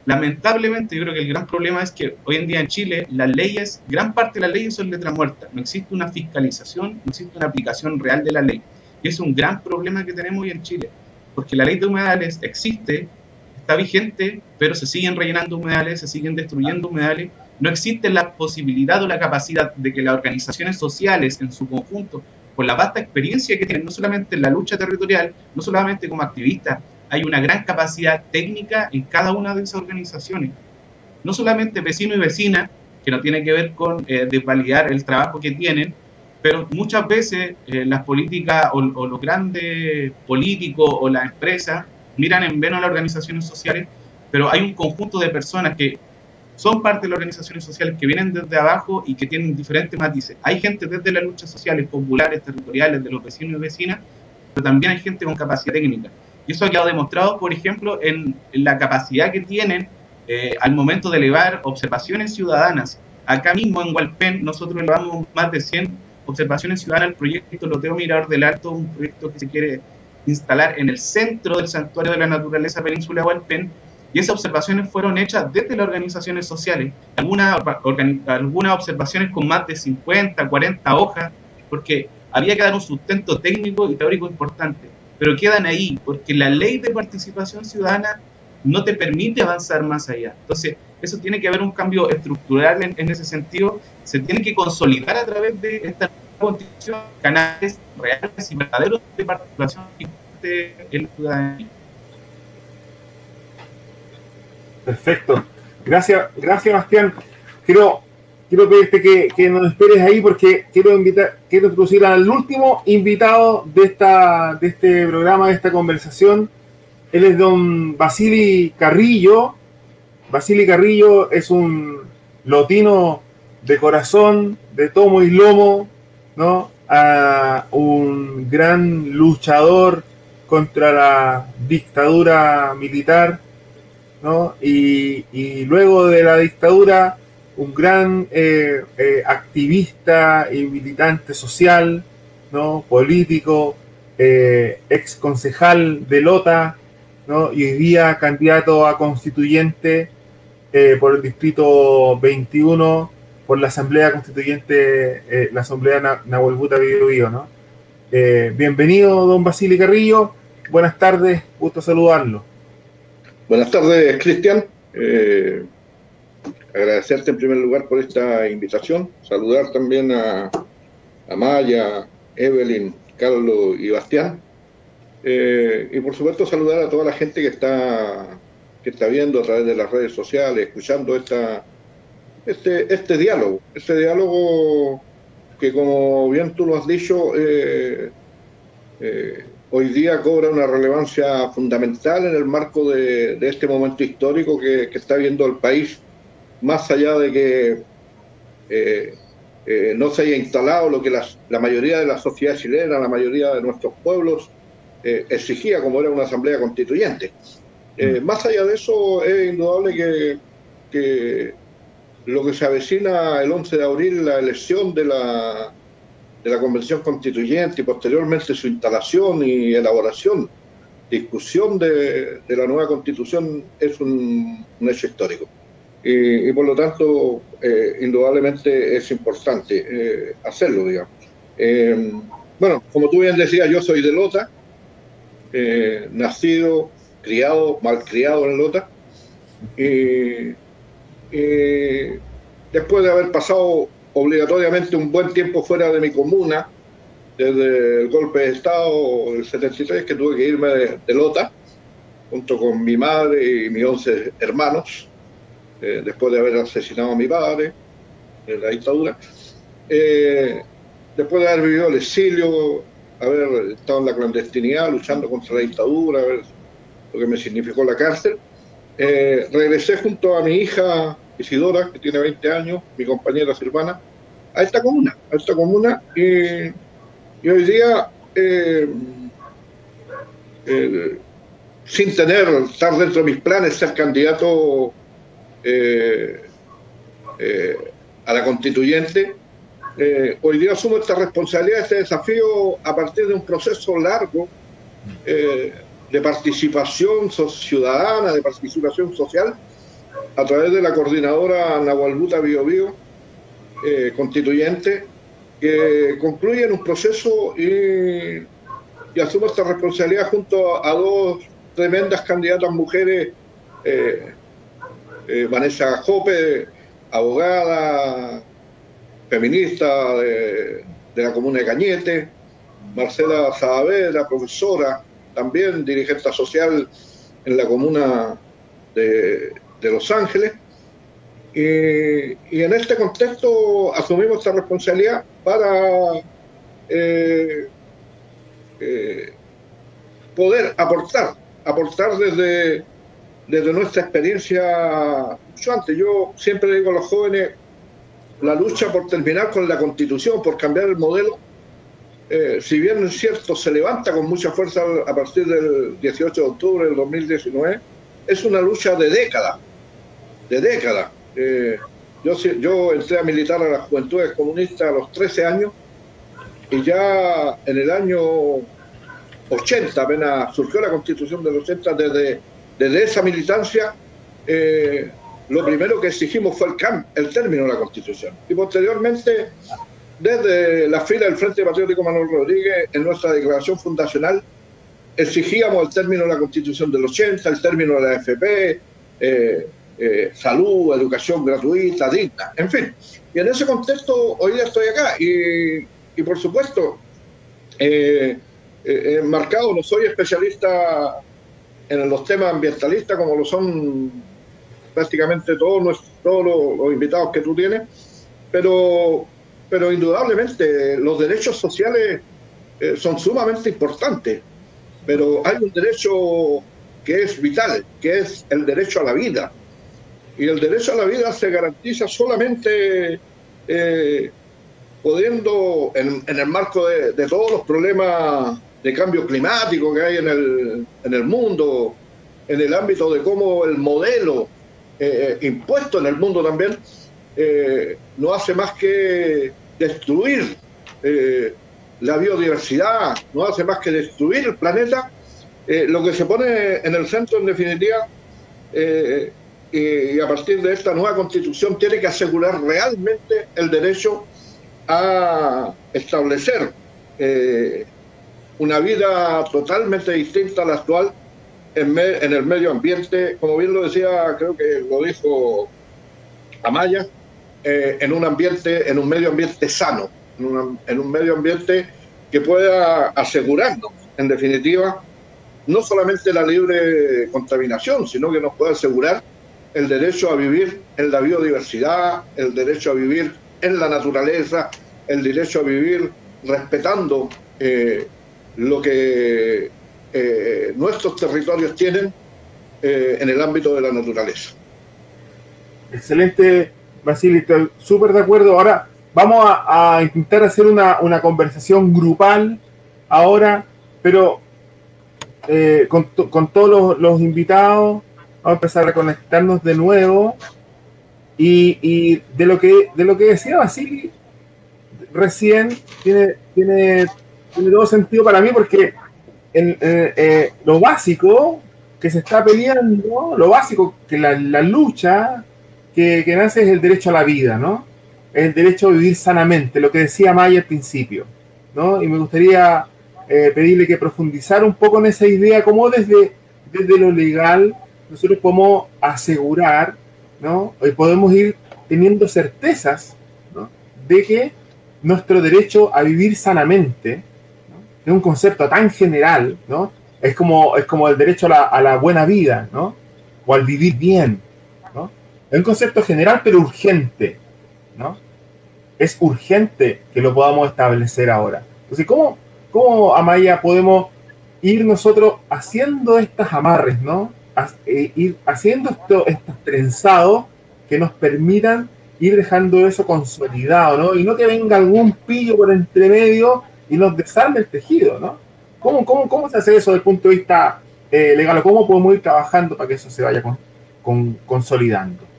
Lamentablemente, yo creo que el gran problema es que hoy en día en Chile las leyes, gran parte de las leyes son letra muerta. No existe una fiscalización, no existe una aplicación real de la ley. Es un gran problema que tenemos hoy en Chile, porque la ley de humedales existe, está vigente, pero se siguen rellenando humedales, se siguen destruyendo humedales. No existe la posibilidad o la capacidad de que las organizaciones sociales en su conjunto con la vasta experiencia que tienen, no solamente en la lucha territorial, no solamente como activistas, hay una gran capacidad técnica en cada una de esas organizaciones. No solamente vecino y vecina, que no tiene que ver con eh, desvalidar el trabajo que tienen, pero muchas veces eh, las políticas o, los grandes políticos o las empresas miran en vano a las organizaciones sociales, pero hay un conjunto de personas que son parte de las organizaciones sociales que vienen desde abajo y que tienen diferentes matices. Hay gente desde las luchas sociales, populares, territoriales, de los vecinos y vecinas, pero también hay gente con capacidad técnica. Y eso ha quedado demostrado, por ejemplo, en, en la capacidad que tienen eh, al momento de elevar observaciones ciudadanas. Acá mismo en Hualpén nosotros elevamos más de 100 observaciones ciudadanas al proyecto Loteo Mirador del Alto, un proyecto que se quiere instalar en el centro del Santuario de la Naturaleza Península Hualpén, y esas observaciones fueron hechas desde las organizaciones sociales. Algunas, algunas observaciones con más de 50, 40 hojas, porque había que dar un sustento técnico y teórico importante. Pero quedan ahí, porque la ley de participación ciudadana no te permite avanzar más allá. Entonces, eso tiene que haber un cambio estructural en, ese sentido. Se tiene que consolidar a través de esta constitución canales reales y verdaderos de participación en la ciudadanía. Perfecto. Gracias, gracias Bastián. Quiero, quiero pedirte que, que, nos esperes ahí porque quiero invitar, quiero introducir al último invitado de esta, de este programa, de esta conversación. Él es don Basili Carrillo. Basili Carrillo es un lotino de corazón, de tomo y lomo, ¿no? A un gran luchador contra la dictadura militar ¿no? Y, y, luego de la dictadura, un gran eh, eh, activista y militante social, ¿no? político, eh, ex concejal de Lota, ¿no? y hoy día candidato a constituyente por el distrito 21, por la Asamblea Constituyente, la Asamblea Nahuelbuta Bio, ¿no? bienvenido, don Basili Carrillo. Buenas tardes, gusto saludarlo. Buenas tardes, Cristian. Eh, agradecerte en primer lugar por esta invitación. Saludar también a, a Maya, Evelyn, Carlos y Bastián. Eh, y por supuesto saludar a toda la gente que está, que está viendo a través de las redes sociales, escuchando esta, este, este diálogo. Este diálogo que como bien tú lo has dicho, eh, hoy día cobra una relevancia fundamental en el marco de, este momento histórico que, está viendo el país, más allá de que eh, eh, no se haya instalado lo que la mayoría de la sociedad chilena, la mayoría de nuestros pueblos eh, exigía como era una asamblea constituyente. Mm. Más allá de eso, es indudable que, que lo que se avecina el 11 de abril, la elección de la de la Convención Constituyente y posteriormente su instalación y elaboración, discusión de, la nueva Constitución es un, hecho histórico. Y, por lo tanto, eh, indudablemente es importante eh, hacerlo, digamos. Eh, bueno, como tú bien decías, yo soy de Lota, nacido, criado, malcriado en Lota, y después de haber pasado obligatoriamente un buen tiempo fuera de mi comuna, desde el golpe de Estado del 73, que tuve que irme de, Lota, junto con mi madre y mis 11 hermanos, eh, después de haber asesinado a mi padre en la dictadura. Eh, después de haber vivido el exilio, haber estado en la clandestinidad luchando contra la dictadura, ver lo que me significó la cárcel, eh, regresé junto a mi hija Isidora, que tiene 20 años, mi compañera Silvana, a esta comuna, a esta comuna, y, hoy día, eh, eh, sin tener, estar dentro de mis planes, ser candidato a la constituyente, hoy día asumo esta responsabilidad, este desafío a partir de un proceso largo de participación ciudadana, de participación social, a través de la coordinadora Nahualbuta Bio Bio, eh, constituyente, que concluye un proceso y, asumo esta responsabilidad junto a dos tremendas candidatas mujeres, eh, eh, Vanessa Jope, abogada, feminista de, la comuna de Cañete, Marcela Saavedra, profesora, también dirigente social en la comuna de, de Los Ángeles. Y, en este contexto asumimos esta responsabilidad para eh, eh, poder aportar, aportar desde, desde nuestra experiencia mucho antes. Yo siempre digo a los jóvenes, la lucha por terminar con la constitución, por cambiar el modelo, eh, si bien es cierto, se levanta con mucha fuerza a partir del 18 de octubre del 2019, es una lucha de décadas de décadas. Eh, yo, entré a militar a las juventudes comunistas a los 13 años y ya en el año 80, apenas surgió la constitución de los 80, desde, desde esa militancia, eh, lo primero que exigimos fue el, el término de la constitución. Y posteriormente, desde la fila del Frente Patriótico Manuel Rodríguez, en nuestra declaración fundacional, exigíamos el término de la constitución del 80, el término de la FP, eh, eh, salud, educación gratuita, digna, en fin. Y en ese contexto hoy día estoy acá y, y por supuesto, eh, eh marcado, no soy especialista en los temas ambientalistas como lo son prácticamente todos, todos los, invitados que tú tienes, pero, pero indudablemente los derechos sociales eh, son sumamente importantes, pero hay un derecho que es vital, que es el derecho a la vida. Y el derecho a la vida se garantiza solamente eh, pudiendo, en, el marco de, todos los problemas de cambio climático que hay en el, en el mundo, en el ámbito de cómo el modelo eh, eh, impuesto en el mundo también no hace más que destruir la biodiversidad, no hace más que destruir el planeta, lo que se pone en el centro en definitiva y a partir de esta nueva constitución tiene que asegurar realmente el derecho a establecer eh, una vida totalmente distinta a la actual en, el medio ambiente, como bien lo decía, creo que lo dijo Amaya, eh, en un ambiente, en un medio ambiente sano, en, un medio ambiente que pueda asegurarnos, en definitiva, no solamente la libre contaminación, sino que nos pueda asegurar el derecho a vivir en la biodiversidad, el derecho a vivir en la naturaleza, el derecho a vivir respetando eh, lo que eh, nuestros territorios tienen eh, en el ámbito de la naturaleza. Excelente, Basilio, súper de acuerdo. Ahora vamos a, intentar hacer una, una, conversación grupal ahora, pero eh, con, con, todos los, los, invitados. Vamos a empezar a conectarnos de nuevo. Y, y de, lo que, de lo que decía Basili recién, tiene, tiene, tiene todo sentido para mí porque en, eh, lo básico que se está peleando, lo básico, que la, la lucha que, que, nace es el derecho a la vida, ¿no? El derecho a vivir sanamente, lo que decía Maya al principio, ¿no? Y me gustaría eh, pedirle que profundizara un poco en esa idea, cómo desde, desde lo legal nosotros podemos asegurar, ¿no? Y podemos ir teniendo certezas, ¿no? De que nuestro derecho a vivir sanamente, es un concepto tan general, ¿no? Es como, es como el derecho a la, a la buena vida, ¿no? O al vivir bien. Es un concepto general pero urgente, ¿no? Es urgente que lo podamos establecer ahora. Entonces, ¿cómo, cómo Amaya, podemos ir nosotros haciendo estas amarres, ¿no? Eh, ir haciendo esto, estos trenzados que nos permitan ir dejando eso consolidado, ¿no? Y no que venga algún pillo por entre medio y nos desarme el tejido, ¿no? ¿Cómo, cómo, cómo se hace eso desde el punto de vista eh, legal? ¿Cómo podemos ir trabajando para que eso se vaya con, con, consolidando?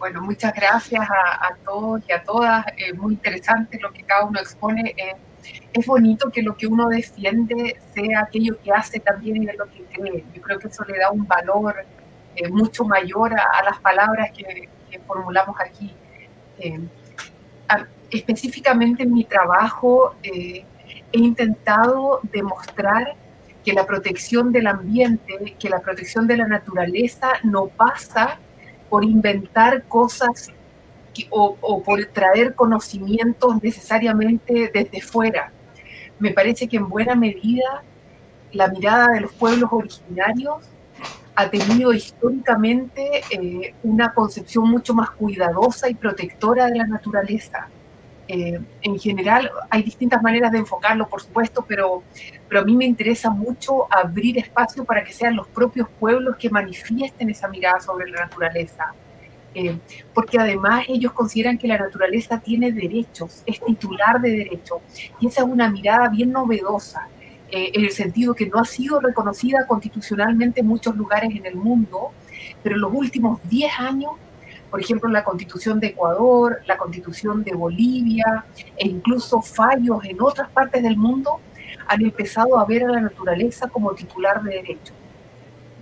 Bueno, muchas gracias a, a todos y a todas. Eh, muy interesante lo que cada uno expone. Eh, es bonito que lo que uno defiende sea aquello que hace también y de lo que cree. Yo creo que eso le da un valor eh, mucho mayor a, a las palabras que, que, formulamos aquí. A, específicamente en mi trabajo he intentado demostrar que la protección del ambiente, que la protección de la naturaleza no pasa por inventar cosas o, por traer conocimientos necesariamente desde fuera. Me parece que en buena medida la mirada de los pueblos originarios ha tenido históricamente eh, una concepción mucho más cuidadosa y protectora de la naturaleza. Eh, en general hay distintas maneras de enfocarlo, por supuesto, pero, pero a mí me interesa mucho abrir espacio para que sean los propios pueblos que manifiesten esa mirada sobre la naturaleza. Eh, porque además ellos consideran que la naturaleza tiene derechos, es titular de derechos, y esa es una mirada bien novedosa, eh, en el sentido que no ha sido reconocida constitucionalmente en muchos lugares en el mundo, pero en los últimos 10 años por ejemplo, la constitución de Ecuador, la constitución de Bolivia e incluso fallos en otras partes del mundo han empezado a ver a la naturaleza como titular de derecho.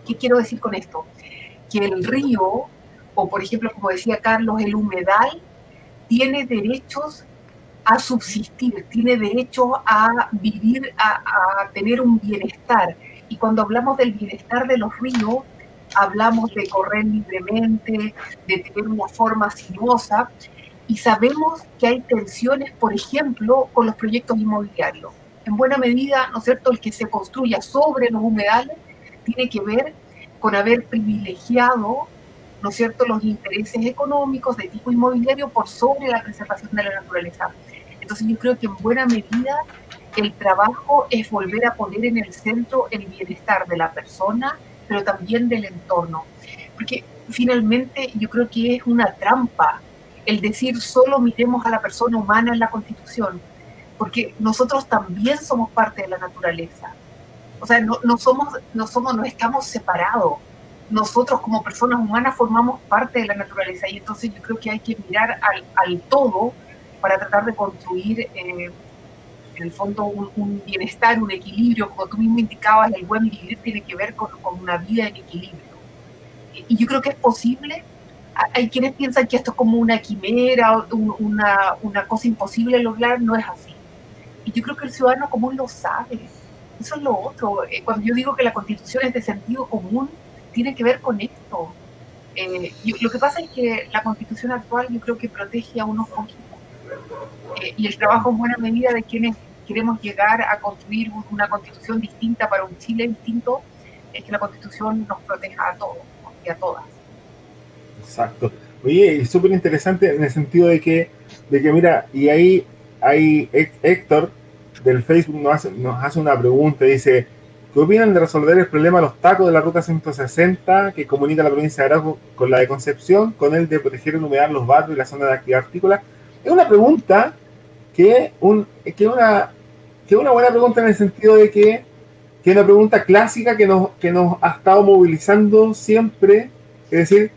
¿Qué quiero decir con esto? Que el río, o por ejemplo, como decía Carlos, el humedal, tiene derechos a subsistir, tiene derecho a vivir, a, a tener un bienestar. Y cuando hablamos del bienestar de los ríos, hablamos de correr libremente, de tener una forma sinuosa, y sabemos que hay tensiones, por ejemplo, con los proyectos inmobiliarios. En buena medida, ¿no es cierto?, el que se construya sobre los humedales tiene que ver con haber privilegiado, ¿no es cierto?, los intereses económicos de tipo inmobiliario por sobre la preservación de la naturaleza. Entonces yo creo que en buena medida el trabajo es volver a poner en el centro el bienestar de la persona pero también del entorno. Porque finalmente yo creo que es una trampa el decir solo miremos a la persona humana en la constitución, porque nosotros también somos parte de la naturaleza. O sea, no, no somos, no somos, no estamos separados. Nosotros como personas humanas formamos parte de la naturaleza y entonces yo creo que hay que mirar al, al todo para tratar de construir eh, en el fondo un, un, bienestar, un equilibrio, como tú mismo indicabas, el buen vivir tiene que ver con, con una vida en equilibrio. Y, y, yo creo que es posible. Hay quienes piensan que esto es como una quimera, una, una cosa imposible de lograr, no es así. Y yo creo que el ciudadano común lo sabe. Eso es lo otro. Eh, cuando yo digo que la constitución es de sentido común, tiene que ver con esto. Eh, yo, lo que pasa es que la constitución actual yo creo que protege a unos poquitos. Eh, y el trabajo en buena medida de quienes queremos llegar a construir una constitución distinta para un Chile distinto, es que la constitución nos proteja a todos y a todas. Exacto. Oye, es súper interesante en el sentido de que, de que, mira, y ahí hay Héctor, del Facebook nos hace, nos hace una pregunta, dice, ¿qué opinan de resolver el problema de los tacos de la ruta 160 que comunica la provincia de Arauco con la de Concepción, con el de proteger y humedar los barrios y la zona de actividad artícola? Es una pregunta que, un, que, una, que una buena pregunta en el sentido de que, que es una pregunta clásica que nos, que nos ha estado movilizando siempre, es decir,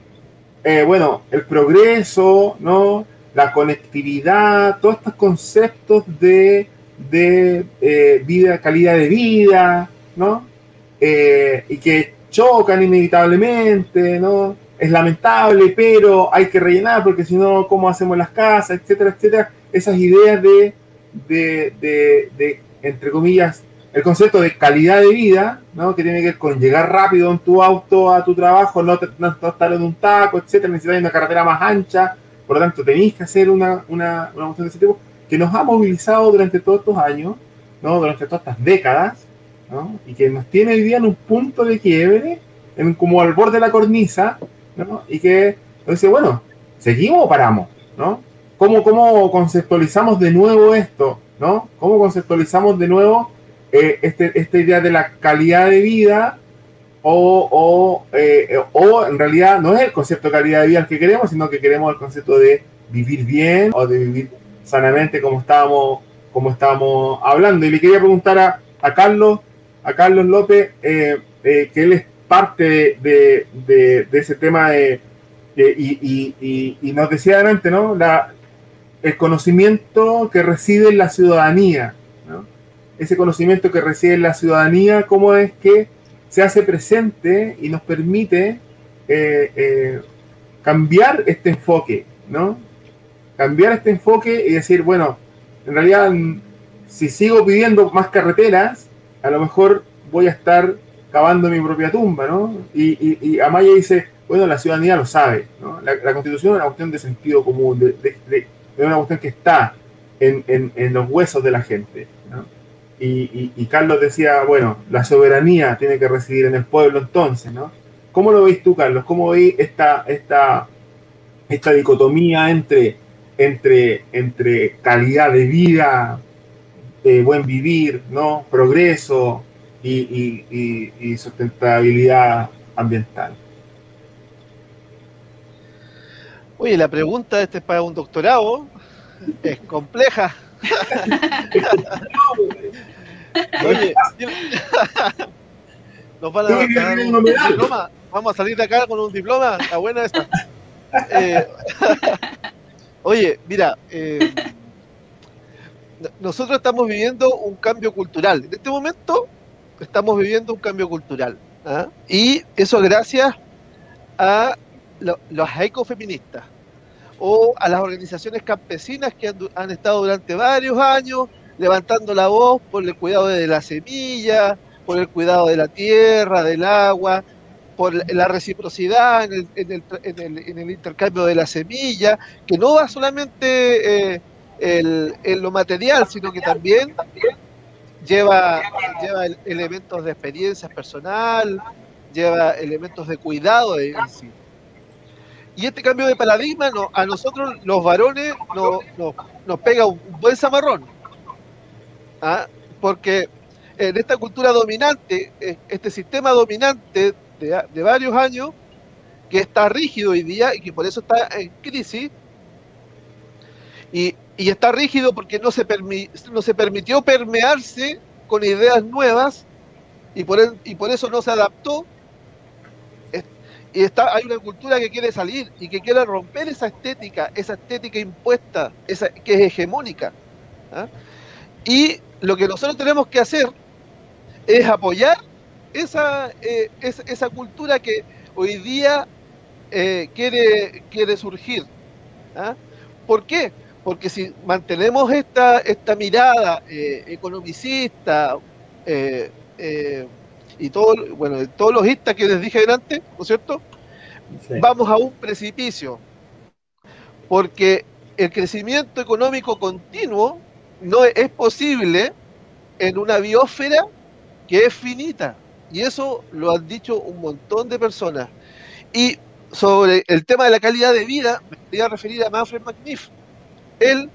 eh, bueno, el progreso, ¿no? la conectividad, todos estos conceptos de, de eh, vida, calidad de vida, ¿no? Eh, y que chocan inevitablemente, ¿no? Es lamentable, pero hay que rellenar porque si no, ¿cómo hacemos las casas, etcétera, etcétera? Esas ideas de, de, de, de entre comillas, el concepto de calidad de vida, ¿no? que tiene que ver con llegar rápido en tu auto a tu trabajo, no, no estar en un taco, etcétera, necesitas una carretera más ancha, por lo tanto tenéis que hacer una, una, una cuestión de ese tipo que nos ha movilizado durante todos estos años, ¿no? durante todas estas décadas, ¿no? y que nos tiene hoy día en un punto de quiebre, en, como al borde de la cornisa, ¿no? y que dice, bueno, ¿seguimos o paramos? ¿no? ¿Cómo, ¿Cómo conceptualizamos de nuevo esto? ¿no? ¿Cómo conceptualizamos de nuevo eh, este, esta idea de la calidad de vida o, o, eh, o, en realidad no es el concepto de calidad de vida el que queremos, sino que queremos el concepto de vivir bien o de vivir sanamente como estábamos, como estábamos hablando. Y le quería preguntar a, a Carlos, a Carlos López, eh, que él es parte de, de, ese tema de, y, y, y, nos decía adelante, ¿no? El conocimiento que reside en la ciudadanía ese conocimiento que recibe la ciudadanía, cómo es que se hace presente y nos permite eh, eh, cambiar este enfoque, ¿no? Cambiar este enfoque y decir, bueno, en realidad, si sigo pidiendo más carreteras, a lo mejor voy a estar cavando mi propia tumba, ¿no? Y, Amaya dice, bueno, la ciudadanía lo sabe, ¿no? La, constitución es una cuestión de sentido común, de, de una cuestión que está en, los huesos de la gente. Y, Carlos decía, bueno, la soberanía tiene que residir en el pueblo entonces, ¿no? ¿Cómo lo veis tú, Carlos? ¿Cómo veis esta, esta, esta dicotomía entre, calidad de vida, eh, buen vivir, ¿no? Progreso y sustentabilidad ambiental? Oye, la pregunta este es para un doctorado, es compleja. Oye, nos van a dar un diploma. Vamos a salir de acá con un diploma. Está buena esta. Eh, oye, mira, eh, nosotros estamos viviendo un cambio cultural. En este momento estamos viviendo un cambio cultural. ¿ah? Y eso gracias a lo, los ecofeministas o a las organizaciones campesinas que han, han, estado durante varios años levantando la voz por el cuidado de la semilla, por el cuidado de la tierra, del agua, por la reciprocidad en el, en el, en el, en el intercambio de la semilla, que no va solamente eh, en lo material, sino que también lleva, lleva elementos de experiencia personal, lleva elementos de cuidado de, sí. Y este cambio de paradigma no, a nosotros los varones no, no, nos pega un buen zamarrón. ¿Ah? Porque en esta cultura dominante, este sistema dominante de, de, varios años, que está rígido hoy día y que por eso está en crisis, y, y está rígido porque no se, permi no se permitió permearse con ideas nuevas y por, el, y por eso no se adaptó y está, hay una cultura que quiere salir y que quiere romper esa estética, esa estética impuesta, esa que es hegemónica. ¿ah? Y lo que nosotros tenemos que hacer es apoyar esa, eh, esa, cultura que hoy día eh, quiere, quiere surgir. ¿ah? ¿Por qué? Porque si mantenemos esta, esta mirada eh, economicista, y todo, bueno, todos los istas que les dije delante, ¿no es cierto? Sí. Vamos a un precipicio. Porque el crecimiento económico continuo no es posible en una biosfera que es finita. Y eso lo han dicho un montón de personas. Y sobre el tema de la calidad de vida, me quería referir a Manfred McNiff. Él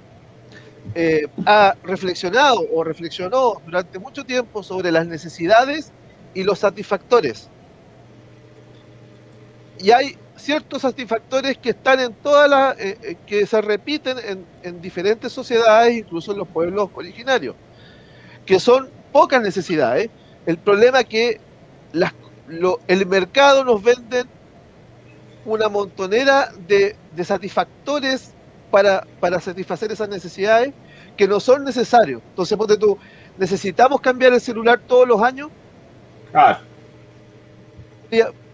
eh, ha reflexionado o reflexionó durante mucho tiempo sobre las necesidades y los satisfactores. Y hay ciertos satisfactores que están en todas las, eh, eh, que se repiten en, en, diferentes sociedades, incluso en los pueblos originarios, que son pocas necesidades. El problema es que las, lo, el mercado nos vende una montonera de, de satisfactores para, para, satisfacer esas necesidades que no son necesarios. Entonces, ponte tú, ¿necesitamos cambiar el celular todos los años? Claro.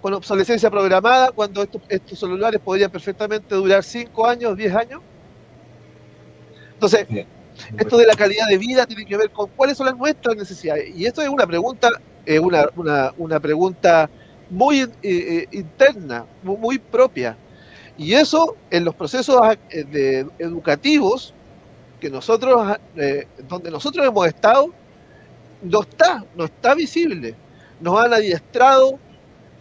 Con obsolescencia programada, cuando estos, estos celulares podrían perfectamente durar 5 años, 10 años. Entonces, Bien. esto de la calidad de vida tiene que ver con cuáles son las nuestras necesidades. Y esto es una pregunta, eh, una, una, una, pregunta muy eh, eh, interna, muy, muy, propia. Y eso en los procesos eh, de, educativos que nosotros, eh, donde nosotros hemos estado, no está, no está visible. Nos han adiestrado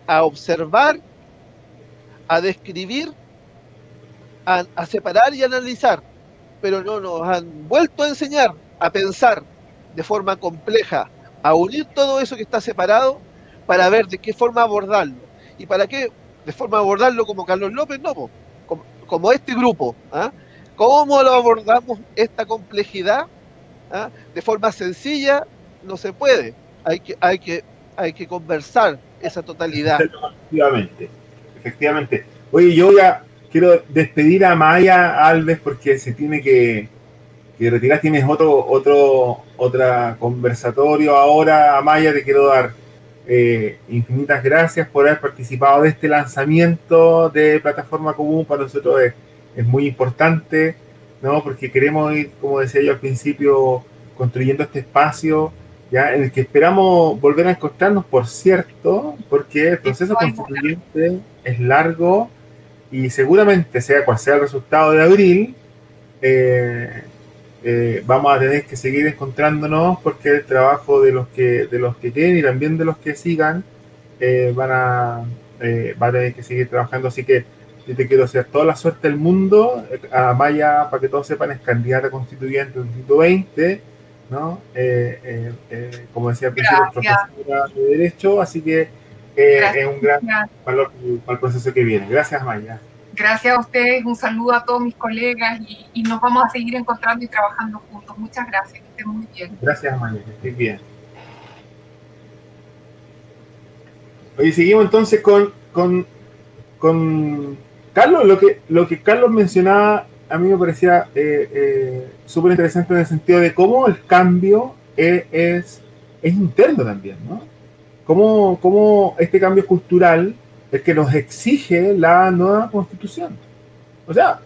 a observar, a describir, a, separar y analizar, pero no nos han vuelto a enseñar a pensar de forma compleja, a unir todo eso que está separado para ver de qué forma abordarlo. ¿Y para qué? De forma abordarlo como Carlos López, no, como, como este grupo. ¿ah? ¿Cómo lo abordamos esta complejidad? ¿Ah? De forma sencilla no se puede. Hay que, hay que, hay que conversar esa totalidad. Efectivamente, efectivamente. Oye, yo ya quiero despedir a Maya Alves porque se tiene que, que retirar. Tienes otro, otro, otra conversatorio ahora. Maya, te quiero dar eh, infinitas gracias por haber participado de este lanzamiento de plataforma común. Para nosotros es, es muy importante, ¿no? Porque queremos ir, como decía yo al principio, construyendo este espacio ya en el que esperamos volver a encontrarnos, por cierto, porque el proceso constituyente es largo y seguramente, sea cual sea el resultado de abril, eh, eh, vamos a tener que seguir encontrándonos porque el trabajo de los que de los que queden y también de los que sigan eh, van a van a tener que seguir trabajando. Así que yo te quiero hacer toda la suerte del mundo. A Maya para que todos sepan es candidata constituyente del Distrito 20 ¿no? Eh, como decía al principio profesora de derecho así que es un gran valor para el proceso que viene gracias Maya Gracias a ustedes, un saludo a todos mis colegas y, y, nos vamos a seguir encontrando y trabajando juntos. Muchas gracias, que estén muy bien. Gracias, María, que estés bien. Oye, seguimos entonces con, con, con Carlos. Lo que, lo que Carlos mencionaba a mí me parecía eh, eh, súper interesante en el sentido de cómo el cambio es, es, es interno también, ¿no? Cómo, cómo este cambio cultural el que nos exige la nueva constitución. O sea,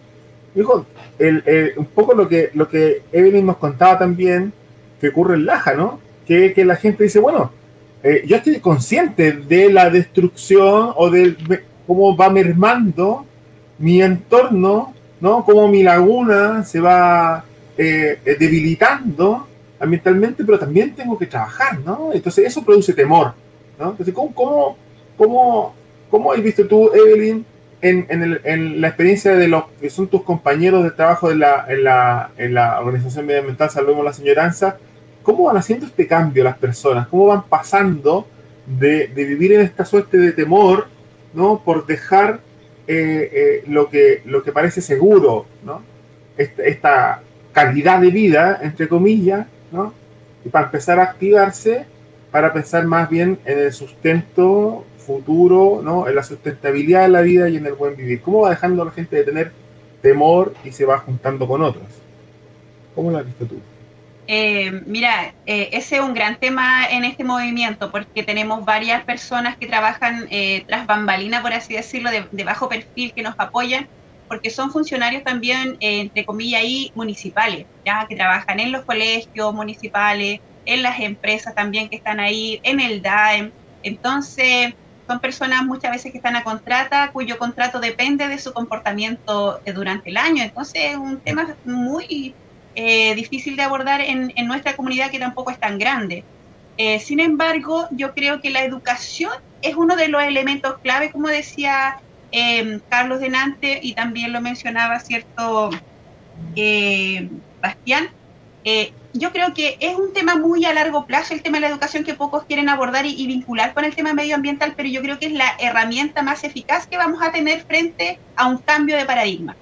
dijo, el, el, un poco lo que, lo que Evelyn nos contaba también, que ocurre en Laja, ¿no? Que, que la gente dice, bueno, eh, yo estoy consciente de la destrucción o de cómo va mermando mi entorno, ¿no? Cómo mi laguna se va eh, debilitando ambientalmente, pero también tengo que trabajar, ¿no? Entonces eso produce temor, ¿no? Entonces, ¿cómo, cómo, cómo ¿Cómo has visto tú, Evelyn, en, en, el, en, la experiencia de los que son tus compañeros de trabajo en la, en la, en la organización medioambiental Salvemos la Señoranza? ¿Cómo van haciendo este cambio las personas? ¿Cómo van pasando de, de vivir en esta suerte de temor, ¿no? Por dejar eh, eh, lo, que, lo que parece seguro, ¿no? Esta, esta, calidad de vida, entre comillas, ¿no? Y para empezar a activarse, para pensar más bien en el sustento futuro, ¿no? en la sustentabilidad de la vida y en el buen vivir. ¿Cómo va dejando a la gente de tener temor y se va juntando con otros? ¿Cómo lo has visto tú? Eh, mira, eh, ese es un gran tema en este movimiento porque tenemos varias personas que trabajan eh, tras bambalina, por así decirlo, de, bajo perfil que nos apoyan, porque son funcionarios también, entre comillas, ahí municipales, ya que trabajan en los colegios municipales, en las empresas también que están ahí, en el DAEM. Entonces, son personas muchas veces que están a contrata, cuyo contrato depende de su comportamiento durante el año. Entonces es un tema muy eh, difícil de abordar en, en, nuestra comunidad que tampoco es tan grande. Eh, sin embargo, yo creo que la educación es uno de los elementos clave, como decía eh, Carlos Denante y también lo mencionaba cierto Bastián, Eh, yo creo que es un tema muy a largo plazo, el tema de la educación que pocos quieren abordar y, vincular con el tema medioambiental, pero yo creo que es la herramienta más eficaz que vamos a tener frente a un cambio de paradigma.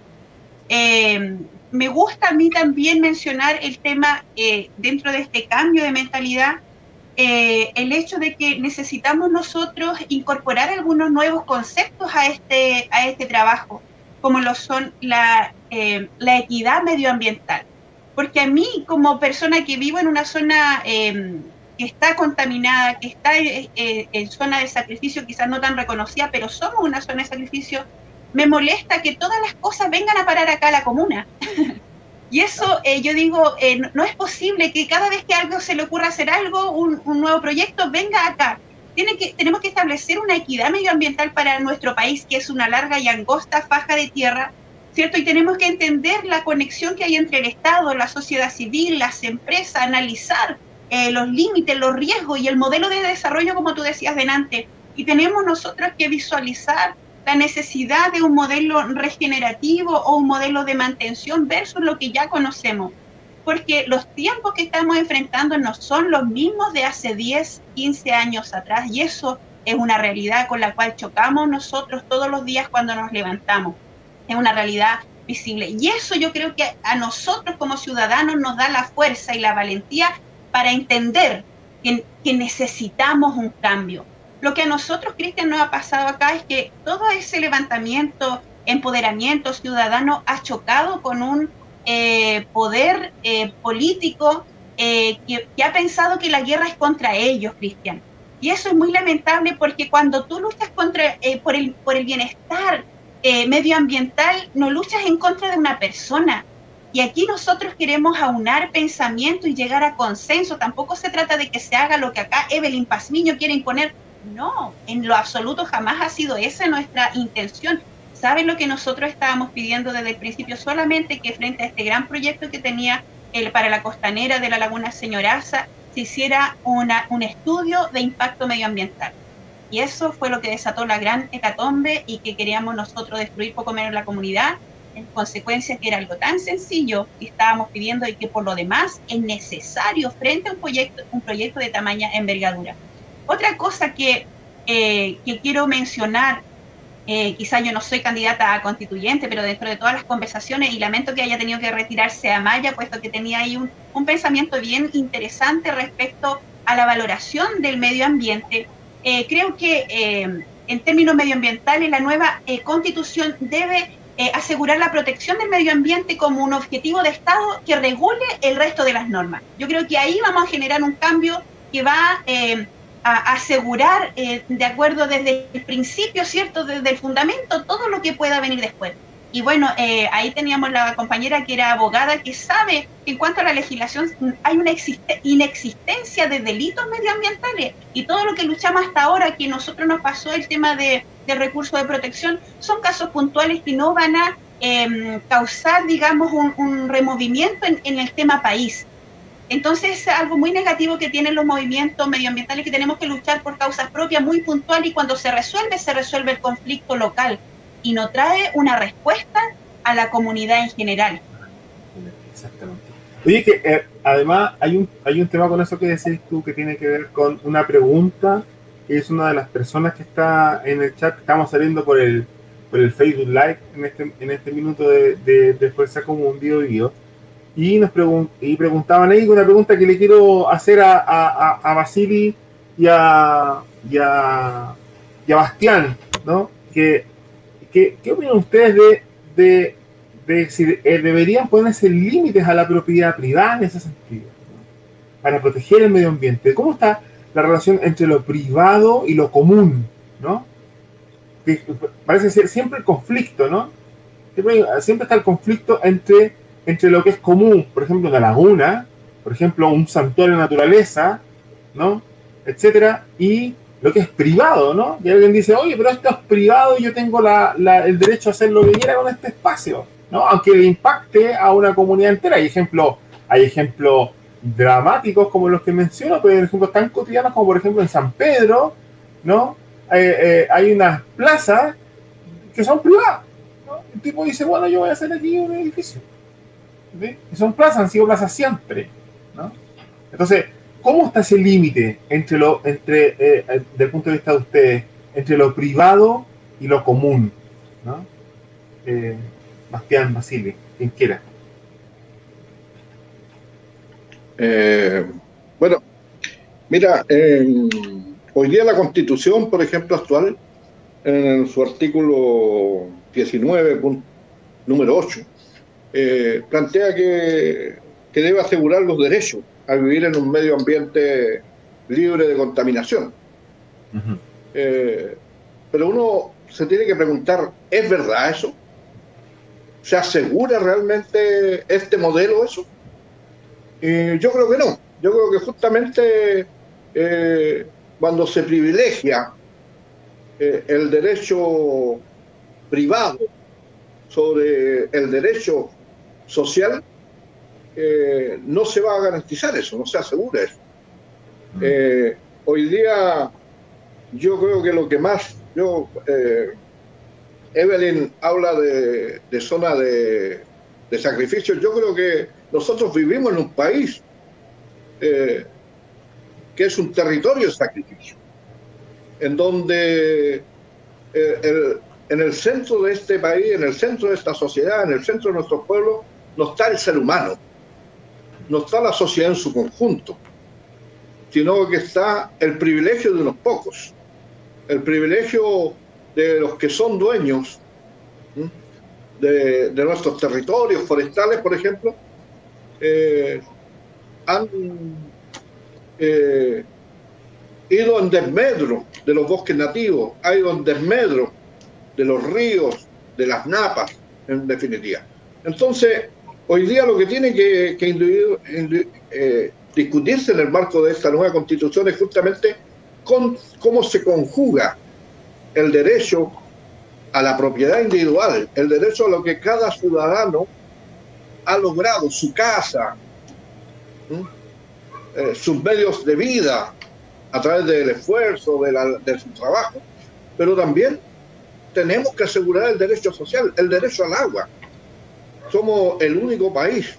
Eh, me gusta a mí también mencionar el tema eh, dentro de este cambio de mentalidad, el hecho de que necesitamos nosotros incorporar algunos nuevos conceptos a este, a este trabajo, como lo son la, la equidad medioambiental. Porque a mí como persona que vivo en una zona em, que está contaminada, que está eh, eh, en zona de sacrificio, quizás no tan reconocida, pero somos una zona de sacrificio, me molesta que todas las cosas vengan a parar acá a la comuna. y eso eh, yo digo, no, es posible que cada vez que algo se le ocurra hacer algo, un, un nuevo proyecto, venga acá. Tiene que, tenemos que establecer una equidad medioambiental para nuestro país, que es una larga y angosta faja de tierra, ¿cierto? Y tenemos que entender la conexión que hay entre el Estado, la sociedad civil, las empresas, analizar eh, los límites, los riesgos y el modelo de desarrollo, como tú decías delante. Y tenemos nosotros que visualizar la necesidad de un modelo regenerativo o un modelo de mantención versus lo que ya conocemos. Porque los tiempos que estamos enfrentando no son los mismos de hace 10, 15 años atrás y eso es una realidad con la cual chocamos nosotros todos los días cuando nos levantamos es una realidad visible. Y eso yo creo que a nosotros como ciudadanos nos da la fuerza y la valentía para entender que, necesitamos un cambio. Lo que a nosotros, Cristian, nos ha pasado acá es que todo ese levantamiento, empoderamiento ciudadano ha chocado con un eh, poder eh, político eh, que, que, ha pensado que la guerra es contra ellos, Cristian. Y eso es muy lamentable porque cuando tú luchas contra, por, el, por el bienestar eh, medioambiental no luchas en contra de una persona. Y aquí nosotros queremos aunar pensamiento y llegar a consenso. Tampoco se trata de que se haga lo que acá Evelyn Pazmiño quiere imponer. No, en lo absoluto jamás ha sido esa nuestra intención. ¿Saben lo que nosotros estábamos pidiendo desde el principio? Solamente que frente a este gran proyecto que tenía el, para la costanera de la Laguna Señoraza, se hiciera una, un estudio de impacto medioambiental y eso fue lo que desató la gran hecatombe y que queríamos nosotros destruir poco menos la comunidad, en consecuencia que era algo tan sencillo que estábamos pidiendo y que por lo demás es necesario frente a un proyecto, un proyecto de tamaña envergadura. Otra cosa que, eh, que quiero mencionar, eh, quizá yo no soy candidata a constituyente, pero dentro de todas las conversaciones, y lamento que haya tenido que retirarse a Maya, puesto que tenía ahí un, pensamiento bien interesante respecto a la valoración del medio ambiente eh, creo que eh, en términos medioambientales la nueva eh, constitución debe asegurar la protección del medio ambiente como un objetivo de Estado que regule el resto de las normas. Yo creo que ahí vamos a generar un cambio que va a asegurar, de acuerdo desde el principio, ¿cierto? Desde el fundamento, todo lo que pueda venir después. Y bueno, eh, ahí teníamos la compañera que era abogada que sabe que en cuanto a la legislación hay una inexistencia de delitos medioambientales y todo lo que luchamos hasta ahora, que nosotros nos pasó el tema de, recursos de protección, son casos puntuales que no van a em, causar, digamos, un, removimiento en, en, el tema país. Entonces es algo muy negativo que tienen los movimientos medioambientales que tenemos que luchar por causas propias muy puntuales y cuando se resuelve, se resuelve el conflicto local y no trae una respuesta a la comunidad en general. Exactamente. Oye, que eh, además hay un, hay un tema con eso que decís tú que tiene que ver con una pregunta que es una de las personas que está en el chat, estamos saliendo por el, por el Facebook Live en este, en este minuto de, Fuerza Común Bio Bio, y nos pregun y preguntaban ahí una pregunta que le quiero hacer a, a, a Basili y a, y a, y Bastián, ¿no? Que ¿Qué, opinan ustedes de, de, si eh, deberían ponerse límites a la propiedad privada en ese sentido? Para proteger el medio ambiente. ¿Cómo está la relación entre lo privado y lo común? ¿no? parece ser siempre el conflicto, ¿no? Siempre, está el conflicto entre, entre lo que es común, por ejemplo, una laguna, por ejemplo, un santuario de naturaleza, ¿no? Etcétera, y lo que es privado, ¿no? Y alguien dice, oye, pero esto es privado y yo tengo el derecho a hacer lo que quiera con este espacio, ¿no? Aunque le impacte a una comunidad entera. Hay ejemplos, hay dramáticos como los que menciono, pero hay ejemplos tan cotidianos como por ejemplo en San Pedro, ¿no? Eh, eh, hay unas plazas que son privadas. El tipo dice, bueno, yo voy a hacer aquí un edificio. ¿Sí? Son plazas, han sido plazas siempre. ¿no? Entonces, ¿cómo está ese límite entre lo, entre, eh, eh, desde el punto de vista de ustedes, entre lo privado y lo común? ¿no? Eh, Bastián, Basile, quien quiera. Eh, bueno, mira, hoy día la constitución, por ejemplo, actual, en su artículo 19, punto, número 8, eh, plantea que, que, debe asegurar los derechos a vivir en un medio ambiente libre de contaminación. Uh -huh. pero uno se tiene que preguntar, ¿es verdad eso? ¿Se asegura realmente este modelo eso? Eh, yo creo que no. Yo creo que justamente eh, cuando se privilegia eh, el derecho privado sobre el derecho social, no se va a garantizar eso, no se asegura eso. hoy día yo creo que lo que más, yo, Evelyn habla de, de zona de, de sacrificio, yo creo que nosotros vivimos en un país eh, que es un territorio de sacrificio, en donde eh, el, en el centro de este país, en el centro de esta sociedad, en el centro de nuestro pueblo, no está el ser humano, no está la sociedad en su conjunto, sino que está el privilegio de unos pocos, el privilegio de los que son dueños de, nuestros territorios forestales, por ejemplo, eh, han eh, ido en desmedro de los bosques nativos, ha ido en desmedro de los ríos, de las napas, en definitiva. Entonces, hoy día lo que tiene que, que eh, discutirse en el marco de esta nueva constitución es justamente cómo se conjuga el derecho a la propiedad individual, el derecho a lo que cada ciudadano ha logrado, su casa, eh, sus medios de vida a través del esfuerzo, de, la, de su trabajo, pero también tenemos que asegurar el derecho social, el derecho al agua. Somos el único país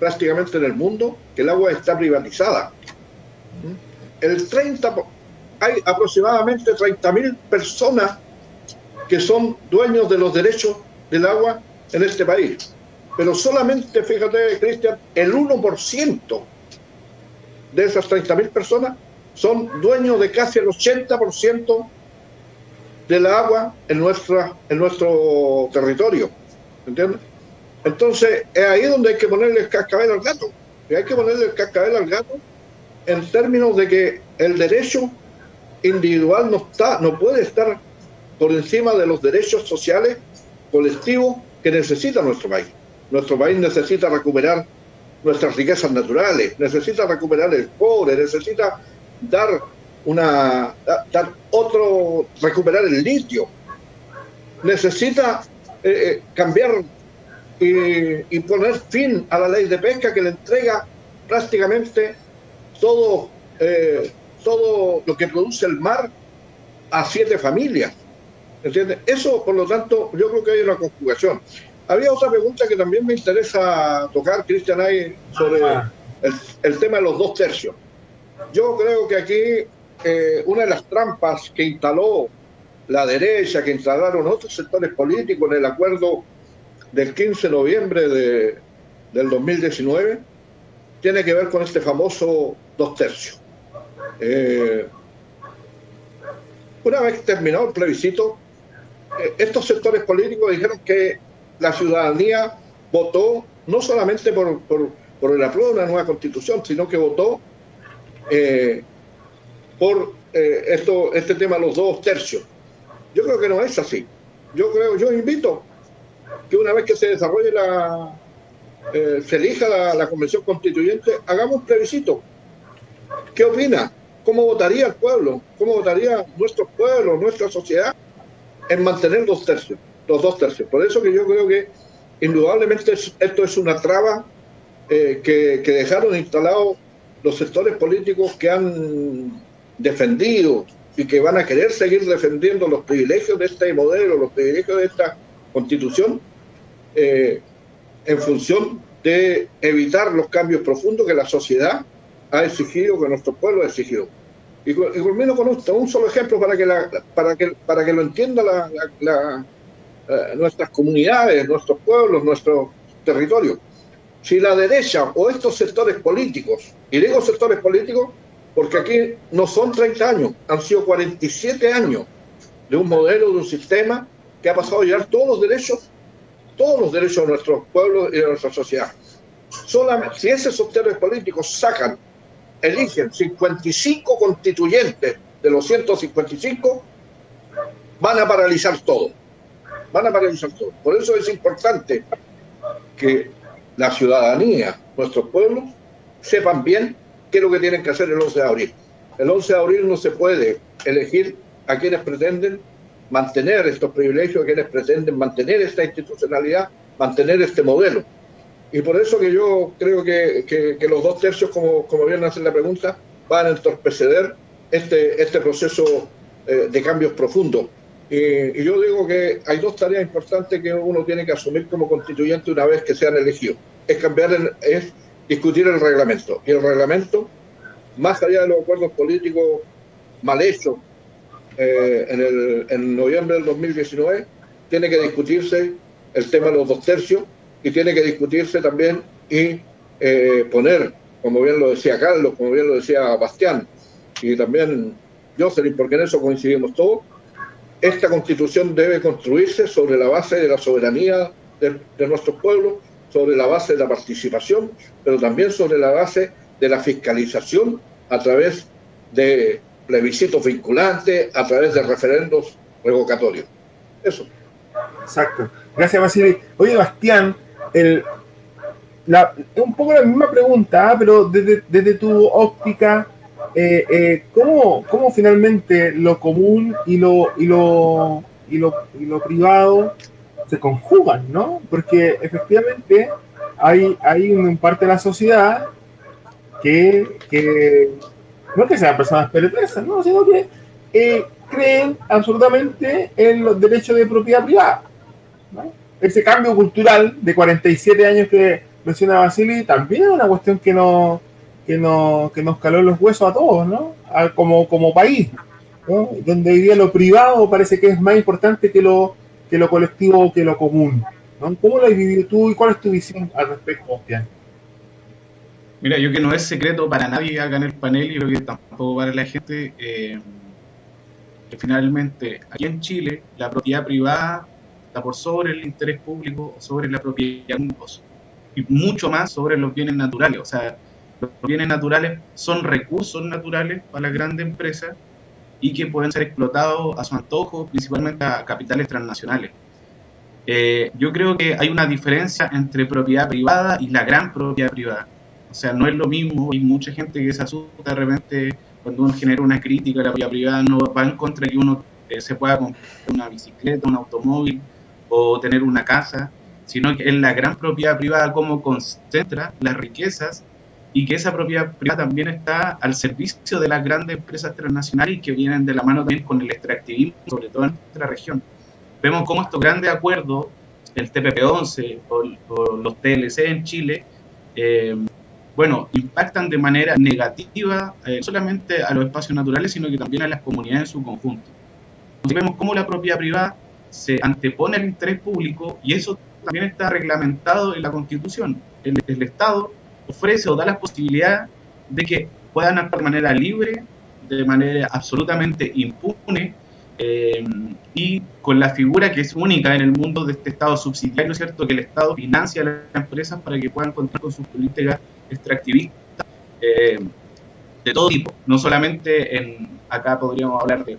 prácticamente en el mundo que el agua está privatizada. El 30, hay aproximadamente 30.000 personas que son dueños de los derechos del agua en este país pero solamente, fíjate, Cristian, el 1% de esas 30.000 personas son dueños de casi el 80% del agua en, nuestra, en nuestro territorio. ¿Entiendes? Entonces, es ahí donde hay que ponerle el cascabel al gato. Y hay que ponerle el cascabel al gato en términos de que el derecho individual no, está, no puede estar por encima de los derechos sociales colectivos que necesita nuestro país. Nuestro país necesita recuperar nuestras riquezas naturales, necesita recuperar el cobre, necesita dar una dar otro recuperar el litio, necesita eh, eh, cambiar y, y, poner fin a la ley de pesca que le entrega prácticamente todo eh, todo lo que produce el mar a siete familias. ¿Entiendes? Eso, por lo tanto, yo creo que hay una conjugación. Había otra pregunta que también me interesa tocar, Cristian, ahí sobre el, el, tema de los dos tercios. Yo creo que aquí eh, una de las trampas que instaló la derecha, que instalaron otros sectores políticos en el acuerdo del 15 de noviembre de, del 2019, tiene que ver con este famoso dos tercios. Eh, una vez terminado el plebiscito, eh, estos sectores políticos dijeron que la ciudadanía votó no solamente por, por, por el apruebo de una nueva constitución, sino que votó eh, por esto, este tema los dos tercios. Yo creo que no es así. Yo creo, yo invito que una vez que se desarrolle la, eh, se elija la, convención constituyente, hagamos un plebiscito. ¿Qué opina? ¿Cómo votaría el pueblo? ¿Cómo votaría nuestro pueblo, nuestra sociedad en mantener los tercios? los dos tercios. Por eso que yo creo que indudablemente esto es una traba eh, que, que, dejaron instalados los sectores políticos que han defendido y que van a querer seguir defendiendo los privilegios de este modelo, los privilegios de esta constitución, eh, en función de evitar los cambios profundos que la sociedad ha exigido, que nuestro pueblo ha exigido. Y, culmino con un, solo ejemplo para que, para que, para que lo entienda la, eh, nuestras comunidades, nuestros pueblos, nuestro territorio. Si la derecha o estos sectores políticos, y digo sectores políticos porque aquí no son 30 años, han sido 47 años de un modelo, de un sistema que ha pasado a llevar todos los derechos, todos los derechos de nuestros pueblos y de nuestra sociedad. Solamente si esos sectores políticos sacan eligen 55 constituyentes de los 155, van a paralizar todo. Van a paralizar todo. Por eso es importante que la ciudadanía, nuestros pueblos, sepan bien qué es lo que tienen que hacer el 11 de abril. El 11 de abril no se puede elegir a quienes pretenden mantener estos privilegios, a quienes pretenden mantener esta institucionalidad, mantener este modelo. Y por eso que yo creo que, que, los dos tercios, como, como bien hacen la pregunta, van a entorpecer este, este proceso eh, de cambios profundos. Y, yo digo que hay dos tareas importantes que uno tiene que asumir como constituyente una vez que sean elegidos. Es cambiar, es discutir el reglamento. Y el reglamento, más allá de los acuerdos políticos mal hechos eh, en, el, en noviembre del 2019, tiene que discutirse el tema de los dos tercios y tiene que discutirse también y eh, poner, como bien lo decía Carlos, como bien lo decía Bastián, y también Jocelyn, porque en eso coincidimos todos, esta constitución debe construirse sobre la base de la soberanía de, de nuestros pueblos, sobre la base de la participación, pero también sobre la base de la fiscalización a través de plebiscitos vinculantes, a través de referendos revocatorios. Eso. Exacto. Gracias, Vasily. Oye, Bastián, el, un poco la misma pregunta, ¿ah? pero desde, tu óptica, eh, eh, ¿cómo, finalmente lo común y lo, y lo, y lo, y lo privado se conjugan, ¿no? Porque efectivamente hay, hay una parte de la sociedad que, que no que sean personas peretresas, ¿no? sino que eh, creen absolutamente en los derechos de propiedad privada. ese cambio cultural de 47 años que menciona Basili también es una cuestión que, no, que, no, que nos caló los huesos a todos, ¿no? como, como país, donde hoy día lo privado parece que es más importante que lo, que lo colectivo que lo común. ¿Cómo lo has vivido tú y cuál es tu visión al respecto, Bastián? Mira, yo que no es secreto para nadie acá en el panel y creo que tampoco para la gente, eh, que finalmente aquí en Chile la propiedad privada está por sobre el interés público, sobre la propiedad y mucho más sobre los bienes naturales. O sea, los bienes naturales son recursos naturales para las grandes empresas y que pueden ser explotados a su antojo, principalmente a capitales transnacionales. Eh, yo creo que hay una diferencia entre propiedad privada y la gran propiedad privada. O sea, no es lo mismo, hay mucha gente que se asusta de repente cuando uno genera una crítica a la propiedad privada, no va en contra de que uno eh, se pueda comprar una bicicleta, un automóvil, o tener una casa, sino que es la gran propiedad privada como concentra las riquezas y que esa propiedad privada también está al servicio de las grandes empresas transnacionales que vienen de la mano también con el extractivismo, sobre todo en nuestra región. Vemos cómo estos grandes acuerdos, el TPP-11 o, los TLC en Chile, eh, bueno, impactan de manera negativa no eh, solamente a los espacios naturales, sino que también a las comunidades en su conjunto. Entonces vemos cómo la propiedad privada se antepone al interés público y eso también está reglamentado en la Constitución. El, Estado ofrece o da la posibilidad de que puedan actuar de manera libre, de manera absolutamente impune eh, y con la figura que es única en el mundo de este Estado subsidiario, ¿cierto? Que el Estado financia a las empresas para que puedan contar con sus políticas extractivistas eh, de todo tipo. No solamente en, acá podríamos hablar de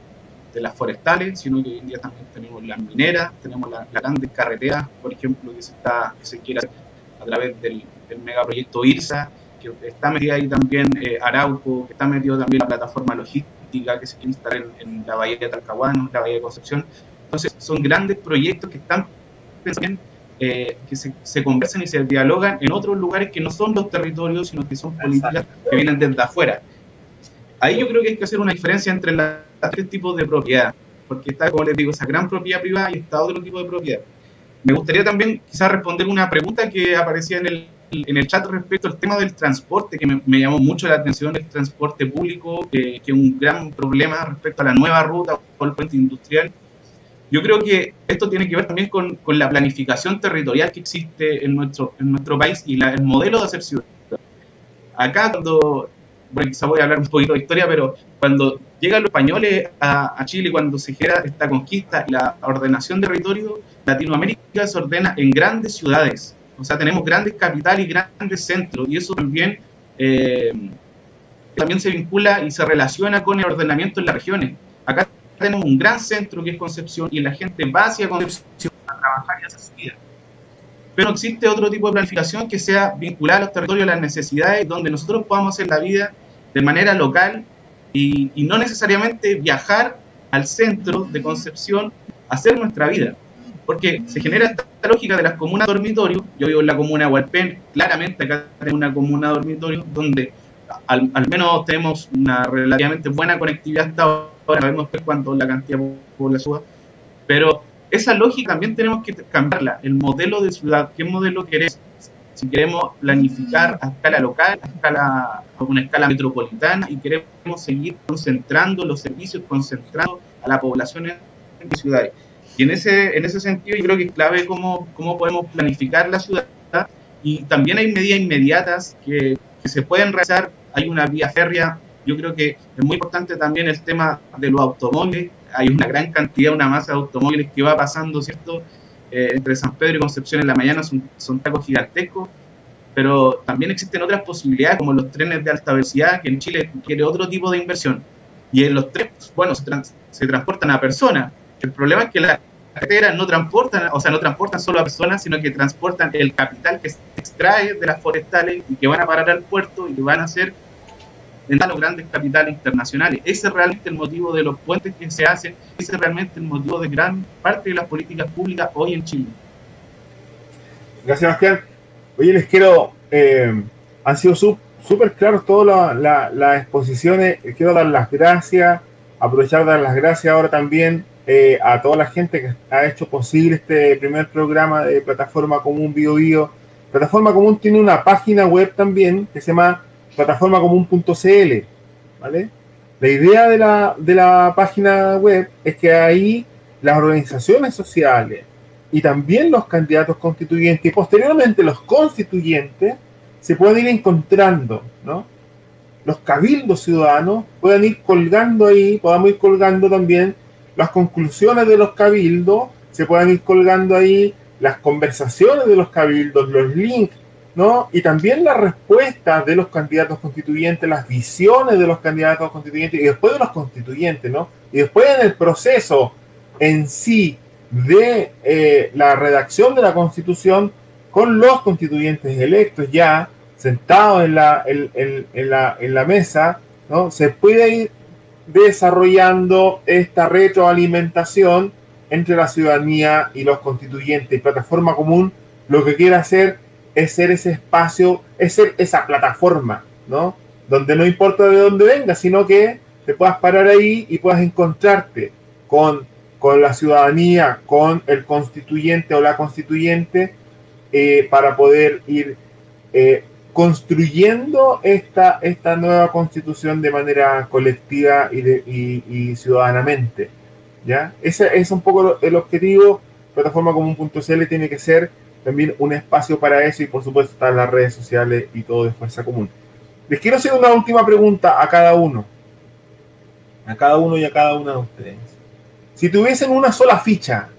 las forestales, sino que hoy en día también tenemos las mineras, tenemos las grandes carreteras, por ejemplo, que se, está, que se quiere hacer a través del, megaproyecto IRSA, que está metida ahí también eh, Arauco, que está metido también la plataforma logística que se quiere instalar en, la bahía de Talcahuano, la bahía de Concepción. Entonces, son grandes proyectos que están eh, que se, se, conversan y se dialogan en otros lugares que no son los territorios, sino que son políticas que vienen desde afuera. Ahí yo creo que hay que hacer una diferencia entre las tres tipos de propiedad, porque está, como les digo, esa gran propiedad privada y está otro tipo de propiedad. me gustaría también quizás responder una pregunta que aparecía en el, en el chat respecto al tema del transporte, que me, llamó mucho la atención el transporte público, que es un gran problema respecto a la nueva ruta o el puente industrial. Yo creo que esto tiene que ver también con, con la planificación territorial que existe en nuestro, en nuestro país y la, el modelo de hacer ciudad. Acá cuando bueno, quizá voy a hablar un poquito de historia, pero cuando llegan los españoles a, Chile, cuando se genera esta conquista y la ordenación de territorio, Latinoamérica se ordena en grandes ciudades. O sea, tenemos grandes capitales y grandes centros, y eso también, eh, también se vincula y se relaciona con el ordenamiento en las regiones. Acá tenemos un gran centro que es Concepción, y la gente va hacia Concepción a trabajar y hacer su vida pero existe otro tipo de planificación que sea vinculada a los territorios, a las necesidades, donde nosotros podamos hacer la vida de manera local y, no necesariamente viajar al centro de Concepción a hacer nuestra vida. Porque se genera esta lógica de las comunas dormitorio. Yo vivo en la comuna de Hualpén, claramente acá tenemos una comuna dormitorio donde al, menos tenemos una relativamente buena conectividad hasta ahora. Vemos que cuando la cantidad de población suba. Pero esa lógica también tenemos que cambiarla. El modelo de ciudad, ¿qué modelo queremos? Si queremos planificar a escala local, a, escala, a una escala metropolitana y queremos seguir concentrando los servicios, concentrando a la población en ciudades. Y en ese, en ese sentido yo creo que es clave cómo, cómo podemos planificar la ciudad y también hay medidas inmediatas que, que se pueden realizar. Hay una vía férrea, yo creo que es muy importante también el tema de los automóviles, hay una gran cantidad, una masa de automóviles que va pasando, ¿cierto? Eh, entre San Pedro y Concepción en la mañana son, son tacos gigantescos, pero también existen otras posibilidades como los trenes de alta velocidad, que en Chile quiere otro tipo de inversión. Y en los trenes, bueno, se, se transportan a personas. El problema es que las carreteras no transportan, o sea, no transportan solo a personas, sino que transportan el capital que se extrae de las forestales y que van a parar al puerto y que van a ser en los grandes capitales internacionales. Ese es realmente el motivo de los puentes que se hacen, ese es realmente el motivo de gran parte de las políticas públicas hoy en Chile. Gracias, Sebastián. Oye, les quiero, eh, han sido súper claros todas las exposiciones, quiero dar las gracias, aprovechar dar las gracias ahora también eh, a toda la gente que ha hecho posible este primer programa de Plataforma Común Bio Bio. Plataforma Común tiene una página web también que se llama plataforma común.cl, ¿vale? La idea de la, de la página web es que ahí las organizaciones sociales y también los candidatos constituyentes y posteriormente los constituyentes se pueden ir encontrando, ¿no? Los cabildos ciudadanos pueden ir colgando ahí, podamos ir colgando también las conclusiones de los cabildos, se pueden ir colgando ahí las conversaciones de los cabildos, los links ¿no? Y también las respuestas de los candidatos constituyentes, las visiones de los candidatos constituyentes y después de los constituyentes, ¿no? Y después en el proceso en sí de eh, la redacción de la constitución con los constituyentes electos ya sentados en la, en, la, en la mesa, ¿no? Se puede ir desarrollando esta retroalimentación entre la ciudadanía y los constituyentes. Plataforma común lo que quiere hacer es ser ese espacio, es ser esa plataforma, ¿no? Donde no importa de dónde vengas, sino que te puedas parar ahí y puedas encontrarte con, con la ciudadanía, con el constituyente o la constituyente, eh, para poder ir eh, construyendo esta, esta nueva constitución de manera colectiva y, de, y, ciudadanamente. ¿ya? Ese es un poco el objetivo. Plataforma común.cl tiene que ser también un espacio para eso y por supuesto están las redes sociales y todo de Fuerza Común. Les quiero hacer una última pregunta a cada uno, a cada uno y a cada una de ustedes. Si tuviesen una sola ficha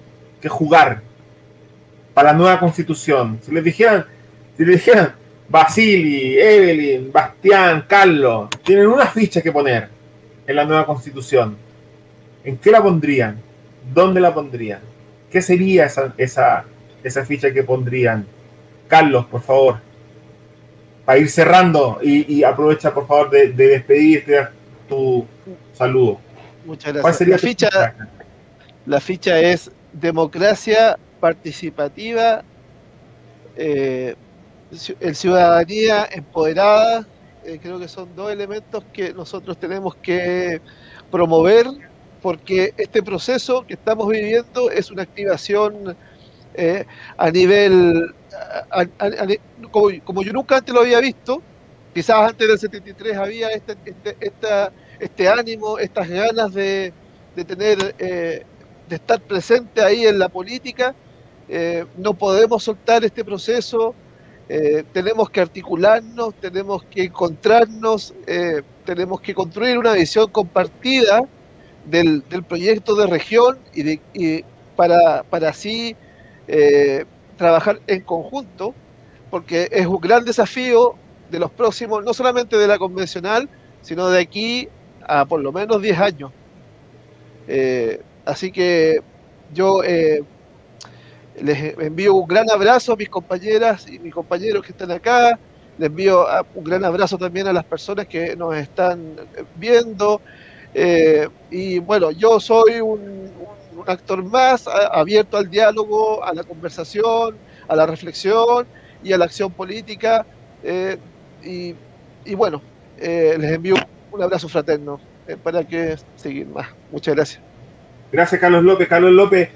que jugar para la nueva constitución, si les dijeran, si les dijeran, Basili, Evelyn, Bastián, Carlos, tienen una ficha que poner en la nueva constitución, ¿en qué la pondrían? ¿Dónde la pondrían? ¿Qué sería esa, esa, esa ficha que pondrían. Carlos, por favor, para ir cerrando y, aprovecha, por favor, de, despedirte tu saludo. Muchas gracias. la, ficha, la ficha es democracia participativa, eh, el ciudadanía empoderada. Eh, creo que son dos elementos que nosotros tenemos que promover porque este proceso que estamos viviendo es una activación eh, a nivel, como, yo nunca antes lo había visto, quizás antes del 73 había este, este, esta, este ánimo, estas ganas de, de tener, eh, de estar presente ahí en la política. No podemos soltar este proceso, tenemos que articularnos, tenemos que encontrarnos, tenemos que construir una visión compartida del, del proyecto de región y, de, y para, para así eh, trabajar en conjunto, porque es un gran desafío de los próximos, no solamente de la convencional, sino de aquí a por lo menos 10 años. Eh, así que yo eh, les envío un gran abrazo a mis compañeras y mis compañeros que están acá. Les envío un gran abrazo también a las personas que nos están viendo. y bueno, yo soy un actor más abierto al diálogo, a la conversación, a la reflexión y a la acción política. Eh, y, bueno, eh, les envío un abrazo fraterno eh, para que seguir más. Muchas gracias. Gracias, Carlos López. Carlos López,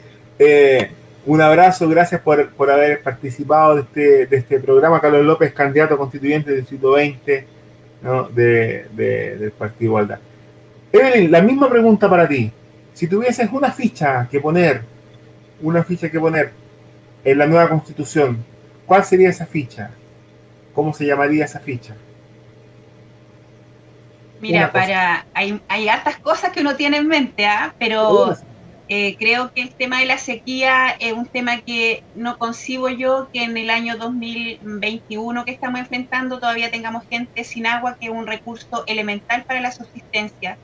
un abrazo, gracias por, por haber participado de este, de este, programa. Carlos López, candidato constituyente del Distrito 20 de, del Partido Igualdad. Evelyn, la misma pregunta para ti. Si tuvieses una ficha que poner, una ficha que poner en la nueva constitución, ¿cuál sería esa ficha? ¿Cómo se llamaría esa ficha? Mira, para hay, hay hartas cosas que uno tiene en mente, ¿ah? pero eh, creo que el tema de la sequía es un tema que no concibo yo que en el año 2021 que estamos enfrentando todavía tengamos gente sin agua, que es un recurso elemental para la subsistencia.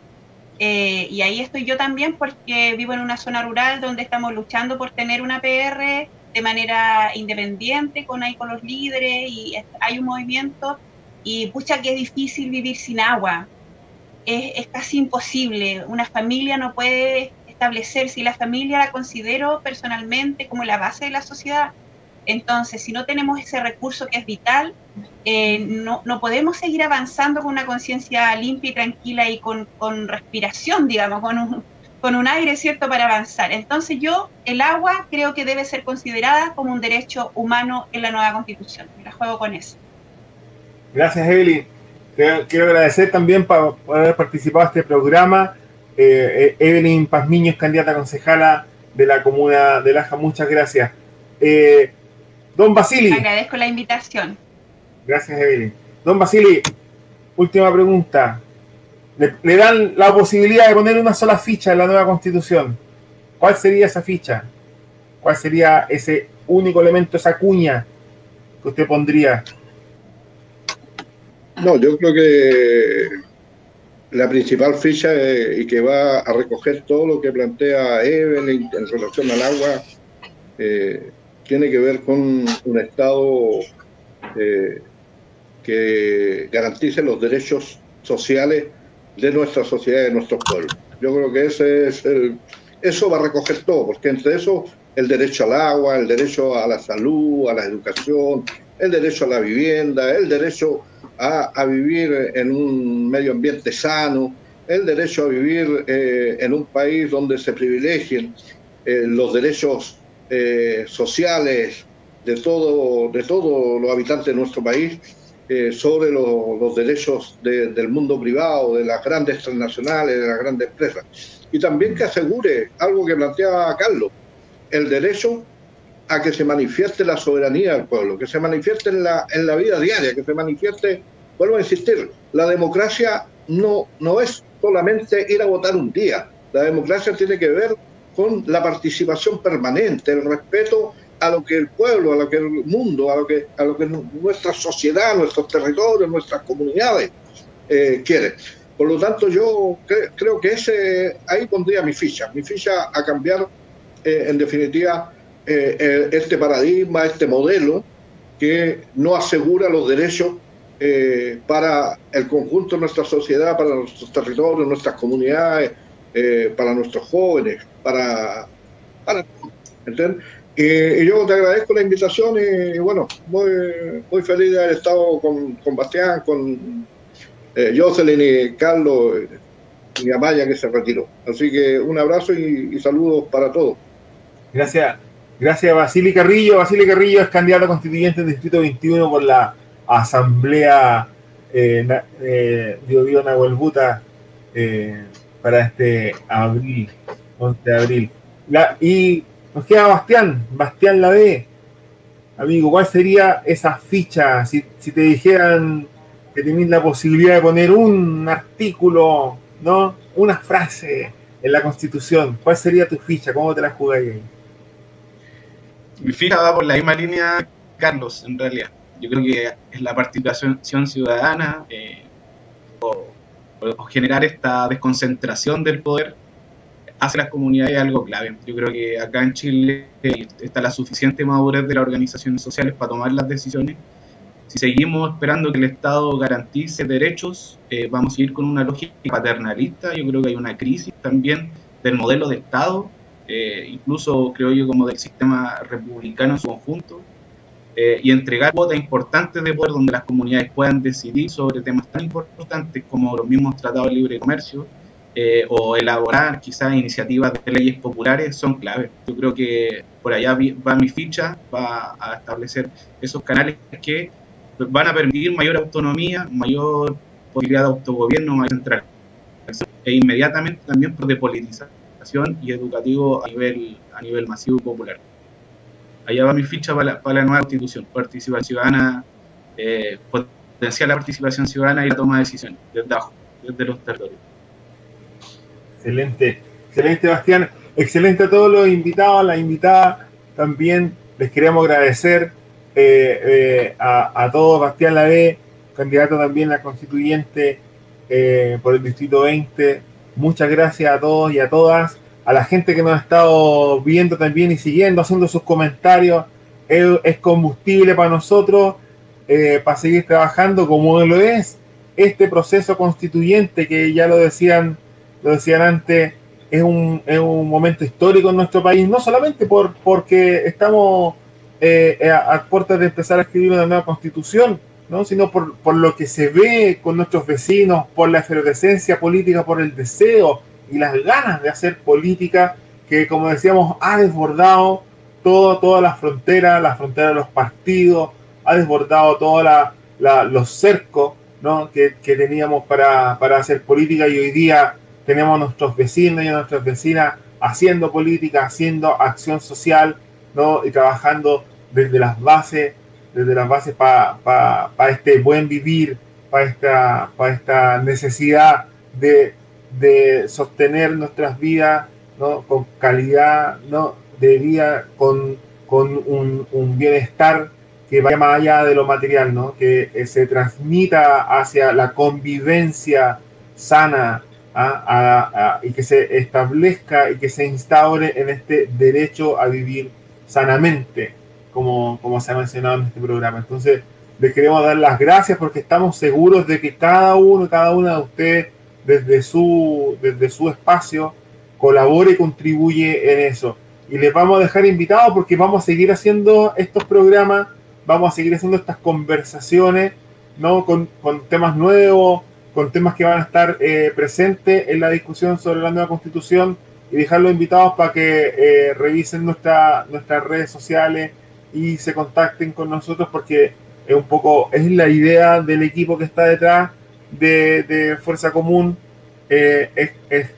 Eh, y ahí estoy yo también porque vivo en una zona rural donde estamos luchando por tener una PR de manera independiente, con ahí con los líderes y hay un movimiento y pucha que es difícil vivir sin agua. Es, es casi imposible. Una familia no puede establecerse y la familia la considero personalmente como la base de la sociedad. Entonces, si no tenemos ese recurso que es vital, eh, no, no, podemos seguir avanzando con una conciencia limpia y tranquila y con, con respiración, digamos, con un, con un aire, ¿cierto?, para avanzar. Entonces yo, el agua creo que debe ser considerada como un derecho humano en la nueva constitución. la juego con eso. Gracias, Evelyn. Quiero agradecer también por, haber participado en este programa. Eh, Evelyn Pazmiño es candidata concejala de la comuna de Laja. Muchas gracias. Eh, don Basili. Agradezco la invitación. Gracias, Evelyn. Don Basili, última pregunta. Le, dan la posibilidad de poner una sola ficha en la nueva constitución. ¿Cuál sería esa ficha? ¿Cuál sería ese único elemento, esa cuña que usted pondría? No, yo creo que la principal ficha y que va a recoger todo lo que plantea Evelyn en relación al agua eh, tiene que ver con un Estado eh, que garantice los derechos sociales de nuestra sociedad de nuestros pueblos. Yo creo que ese es el, eso va a recoger todo, porque entre eso el derecho al agua, el derecho a la salud, a la educación, el derecho a la vivienda, el derecho a, vivir en un medio ambiente sano, el derecho a vivir eh, en un país donde se privilegien eh, los derechos eh, sociales de todo de todos los habitantes de nuestro país eh, sobre los derechos del mundo privado, de las grandes transnacionales, de las grandes empresas. Y también que asegure algo que planteaba Carlos, el derecho a que se manifieste la soberanía del pueblo, que se manifieste en la, en la vida diaria, que se manifieste, vuelvo a insistir, la democracia no, no es solamente ir a votar un día, la democracia tiene que ver con la participación permanente, el respeto a lo que el pueblo, a lo que el mundo, a lo que, a lo que nuestra sociedad, nuestros territorios, nuestras comunidades eh, quieren. Por lo tanto, yo creo que ese ahí pondría mi ficha, mi ficha a cambiar, eh, en definitiva, eh, este paradigma, este modelo que no asegura los derechos para el conjunto de nuestra sociedad, para nuestros territorios, nuestras comunidades, para nuestros jóvenes, para, para ¿entiendes? y yo te agradezco la invitación y, bueno, muy, muy feliz de haber estado con, con Bastián, con eh, Jocelyn y Carlos y Amaya que se retiró. Así que un abrazo y, saludos para todos. Gracias, Gracias a Basili Carrillo. Basili Carrillo es candidato constituyente del Distrito 21 por la Asamblea eh, eh, Bio Bio Nahuelbuta eh, para este abril, 11 de abril. La- y nos queda Bastián, Bastián Lave. Amigo, ¿cuál sería esa ficha si, si te dijeran que tenéis la posibilidad de poner un artículo, ¿no? Una frase en la Constitución? ¿Cuál sería tu ficha? ¿Cómo te la jugáis ahí? Mi ficha va por la misma línea, Carlos, en realidad. Yo creo que es la participación ciudadana eh, o, o generar esta desconcentración del poder hacia las comunidades algo clave. Yo creo que acá en Chile eh, está la suficiente madurez de las organizaciones sociales para tomar las decisiones. Si seguimos esperando que el Estado garantice derechos, eh, vamos a ir con una lógica paternalista. Yo creo que hay una crisis también del modelo de Estado, eh, incluso creo yo como del sistema republicano en su conjunto, eh, y entregar cuotas importantes de poder donde las comunidades puedan decidir sobre temas tan importantes como los mismos tratados de libre comercio eh, o elaborar quizás iniciativas de leyes populares son claves. Yo creo que por allá va mi ficha, va a establecer esos canales que van a permitir mayor autonomía, mayor posibilidad de autogobierno, mayor centralización e inmediatamente también por y educativo a nivel, a nivel masivo y popular. Allá va mi ficha para la, para la nueva constitución, participación ciudadana, eh, la participación ciudadana y la toma de decisiones desde abajo, desde los territorios. Excelente, excelente Bastián, excelente a todos los invitados, a las invitadas también les queremos agradecer eh, eh, a, a todos, Bastián Lave, candidato también a constituyente eh, por el Distrito 20, muchas gracias a todos y a todas, a la gente que nos ha estado viendo también y siguiendo, haciendo sus comentarios, es, combustible para nosotros, eh, para seguir trabajando como lo es este proceso constituyente que ya lo decían lo decían antes, es un, es un momento histórico en nuestro país, no solamente por, porque estamos eh, a, a puertas de empezar a escribir una nueva constitución, ¿no? sino por, por lo que se ve con nuestros vecinos, por la efervescencia política, por el deseo y las ganas de hacer política que, como decíamos, ha desbordado todo, todas las fronteras, la frontera de los partidos, ha desbordado todos la, la, los cercos ¿no? que, que teníamos para, para hacer política y hoy día tenemos a nuestros vecinos y a nuestras vecinas haciendo política, haciendo acción social, ¿no? Y trabajando desde las bases, desde las bases para pa, este buen vivir, para esta, necesidad de, sostener nuestras vidas. Con calidad, ¿no? De vida, con, un, bienestar que vaya más allá de lo material, ¿no? Que eh, se transmita hacia la convivencia sana, a, a, a, y que se establezca y que se instaure en este derecho a vivir sanamente, como, como se ha mencionado en este programa. Entonces, les queremos dar las gracias porque estamos seguros de que cada uno, cada una de ustedes, desde su, desde su espacio, colabore y contribuye en eso. Y les vamos a dejar invitados porque vamos a seguir haciendo estos programas, vamos a seguir haciendo estas conversaciones, ¿no? Con, con temas nuevos, con temas que van a estar eh, presentes en la discusión sobre la nueva constitución y dejarlos invitados para que eh, revisen nuestra, nuestras redes sociales y se contacten con nosotros porque es un poco, es la idea del equipo que está detrás de, de Fuerza Común, eh, es, es,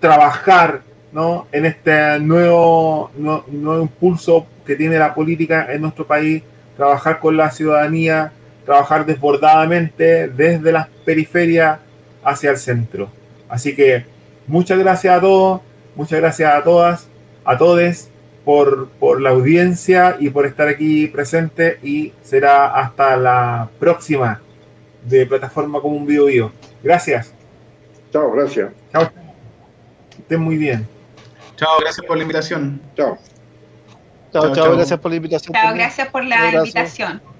trabajar ¿no? en este nuevo, no, nuevo impulso que tiene la política en nuestro país, trabajar con la ciudadanía, trabajar desbordadamente desde las periferias hacia el centro. Así que muchas gracias a todos, muchas gracias a todas, a todos por, por la audiencia y por estar aquí presente y será hasta la próxima de Plataforma como un Bio Bio. Gracias. Chao, gracias. Chao. Estén muy bien. Chao, gracias por la invitación. Chao. Chao, chao, chao, gracias por la invitación. Chao, gracias por la invitación.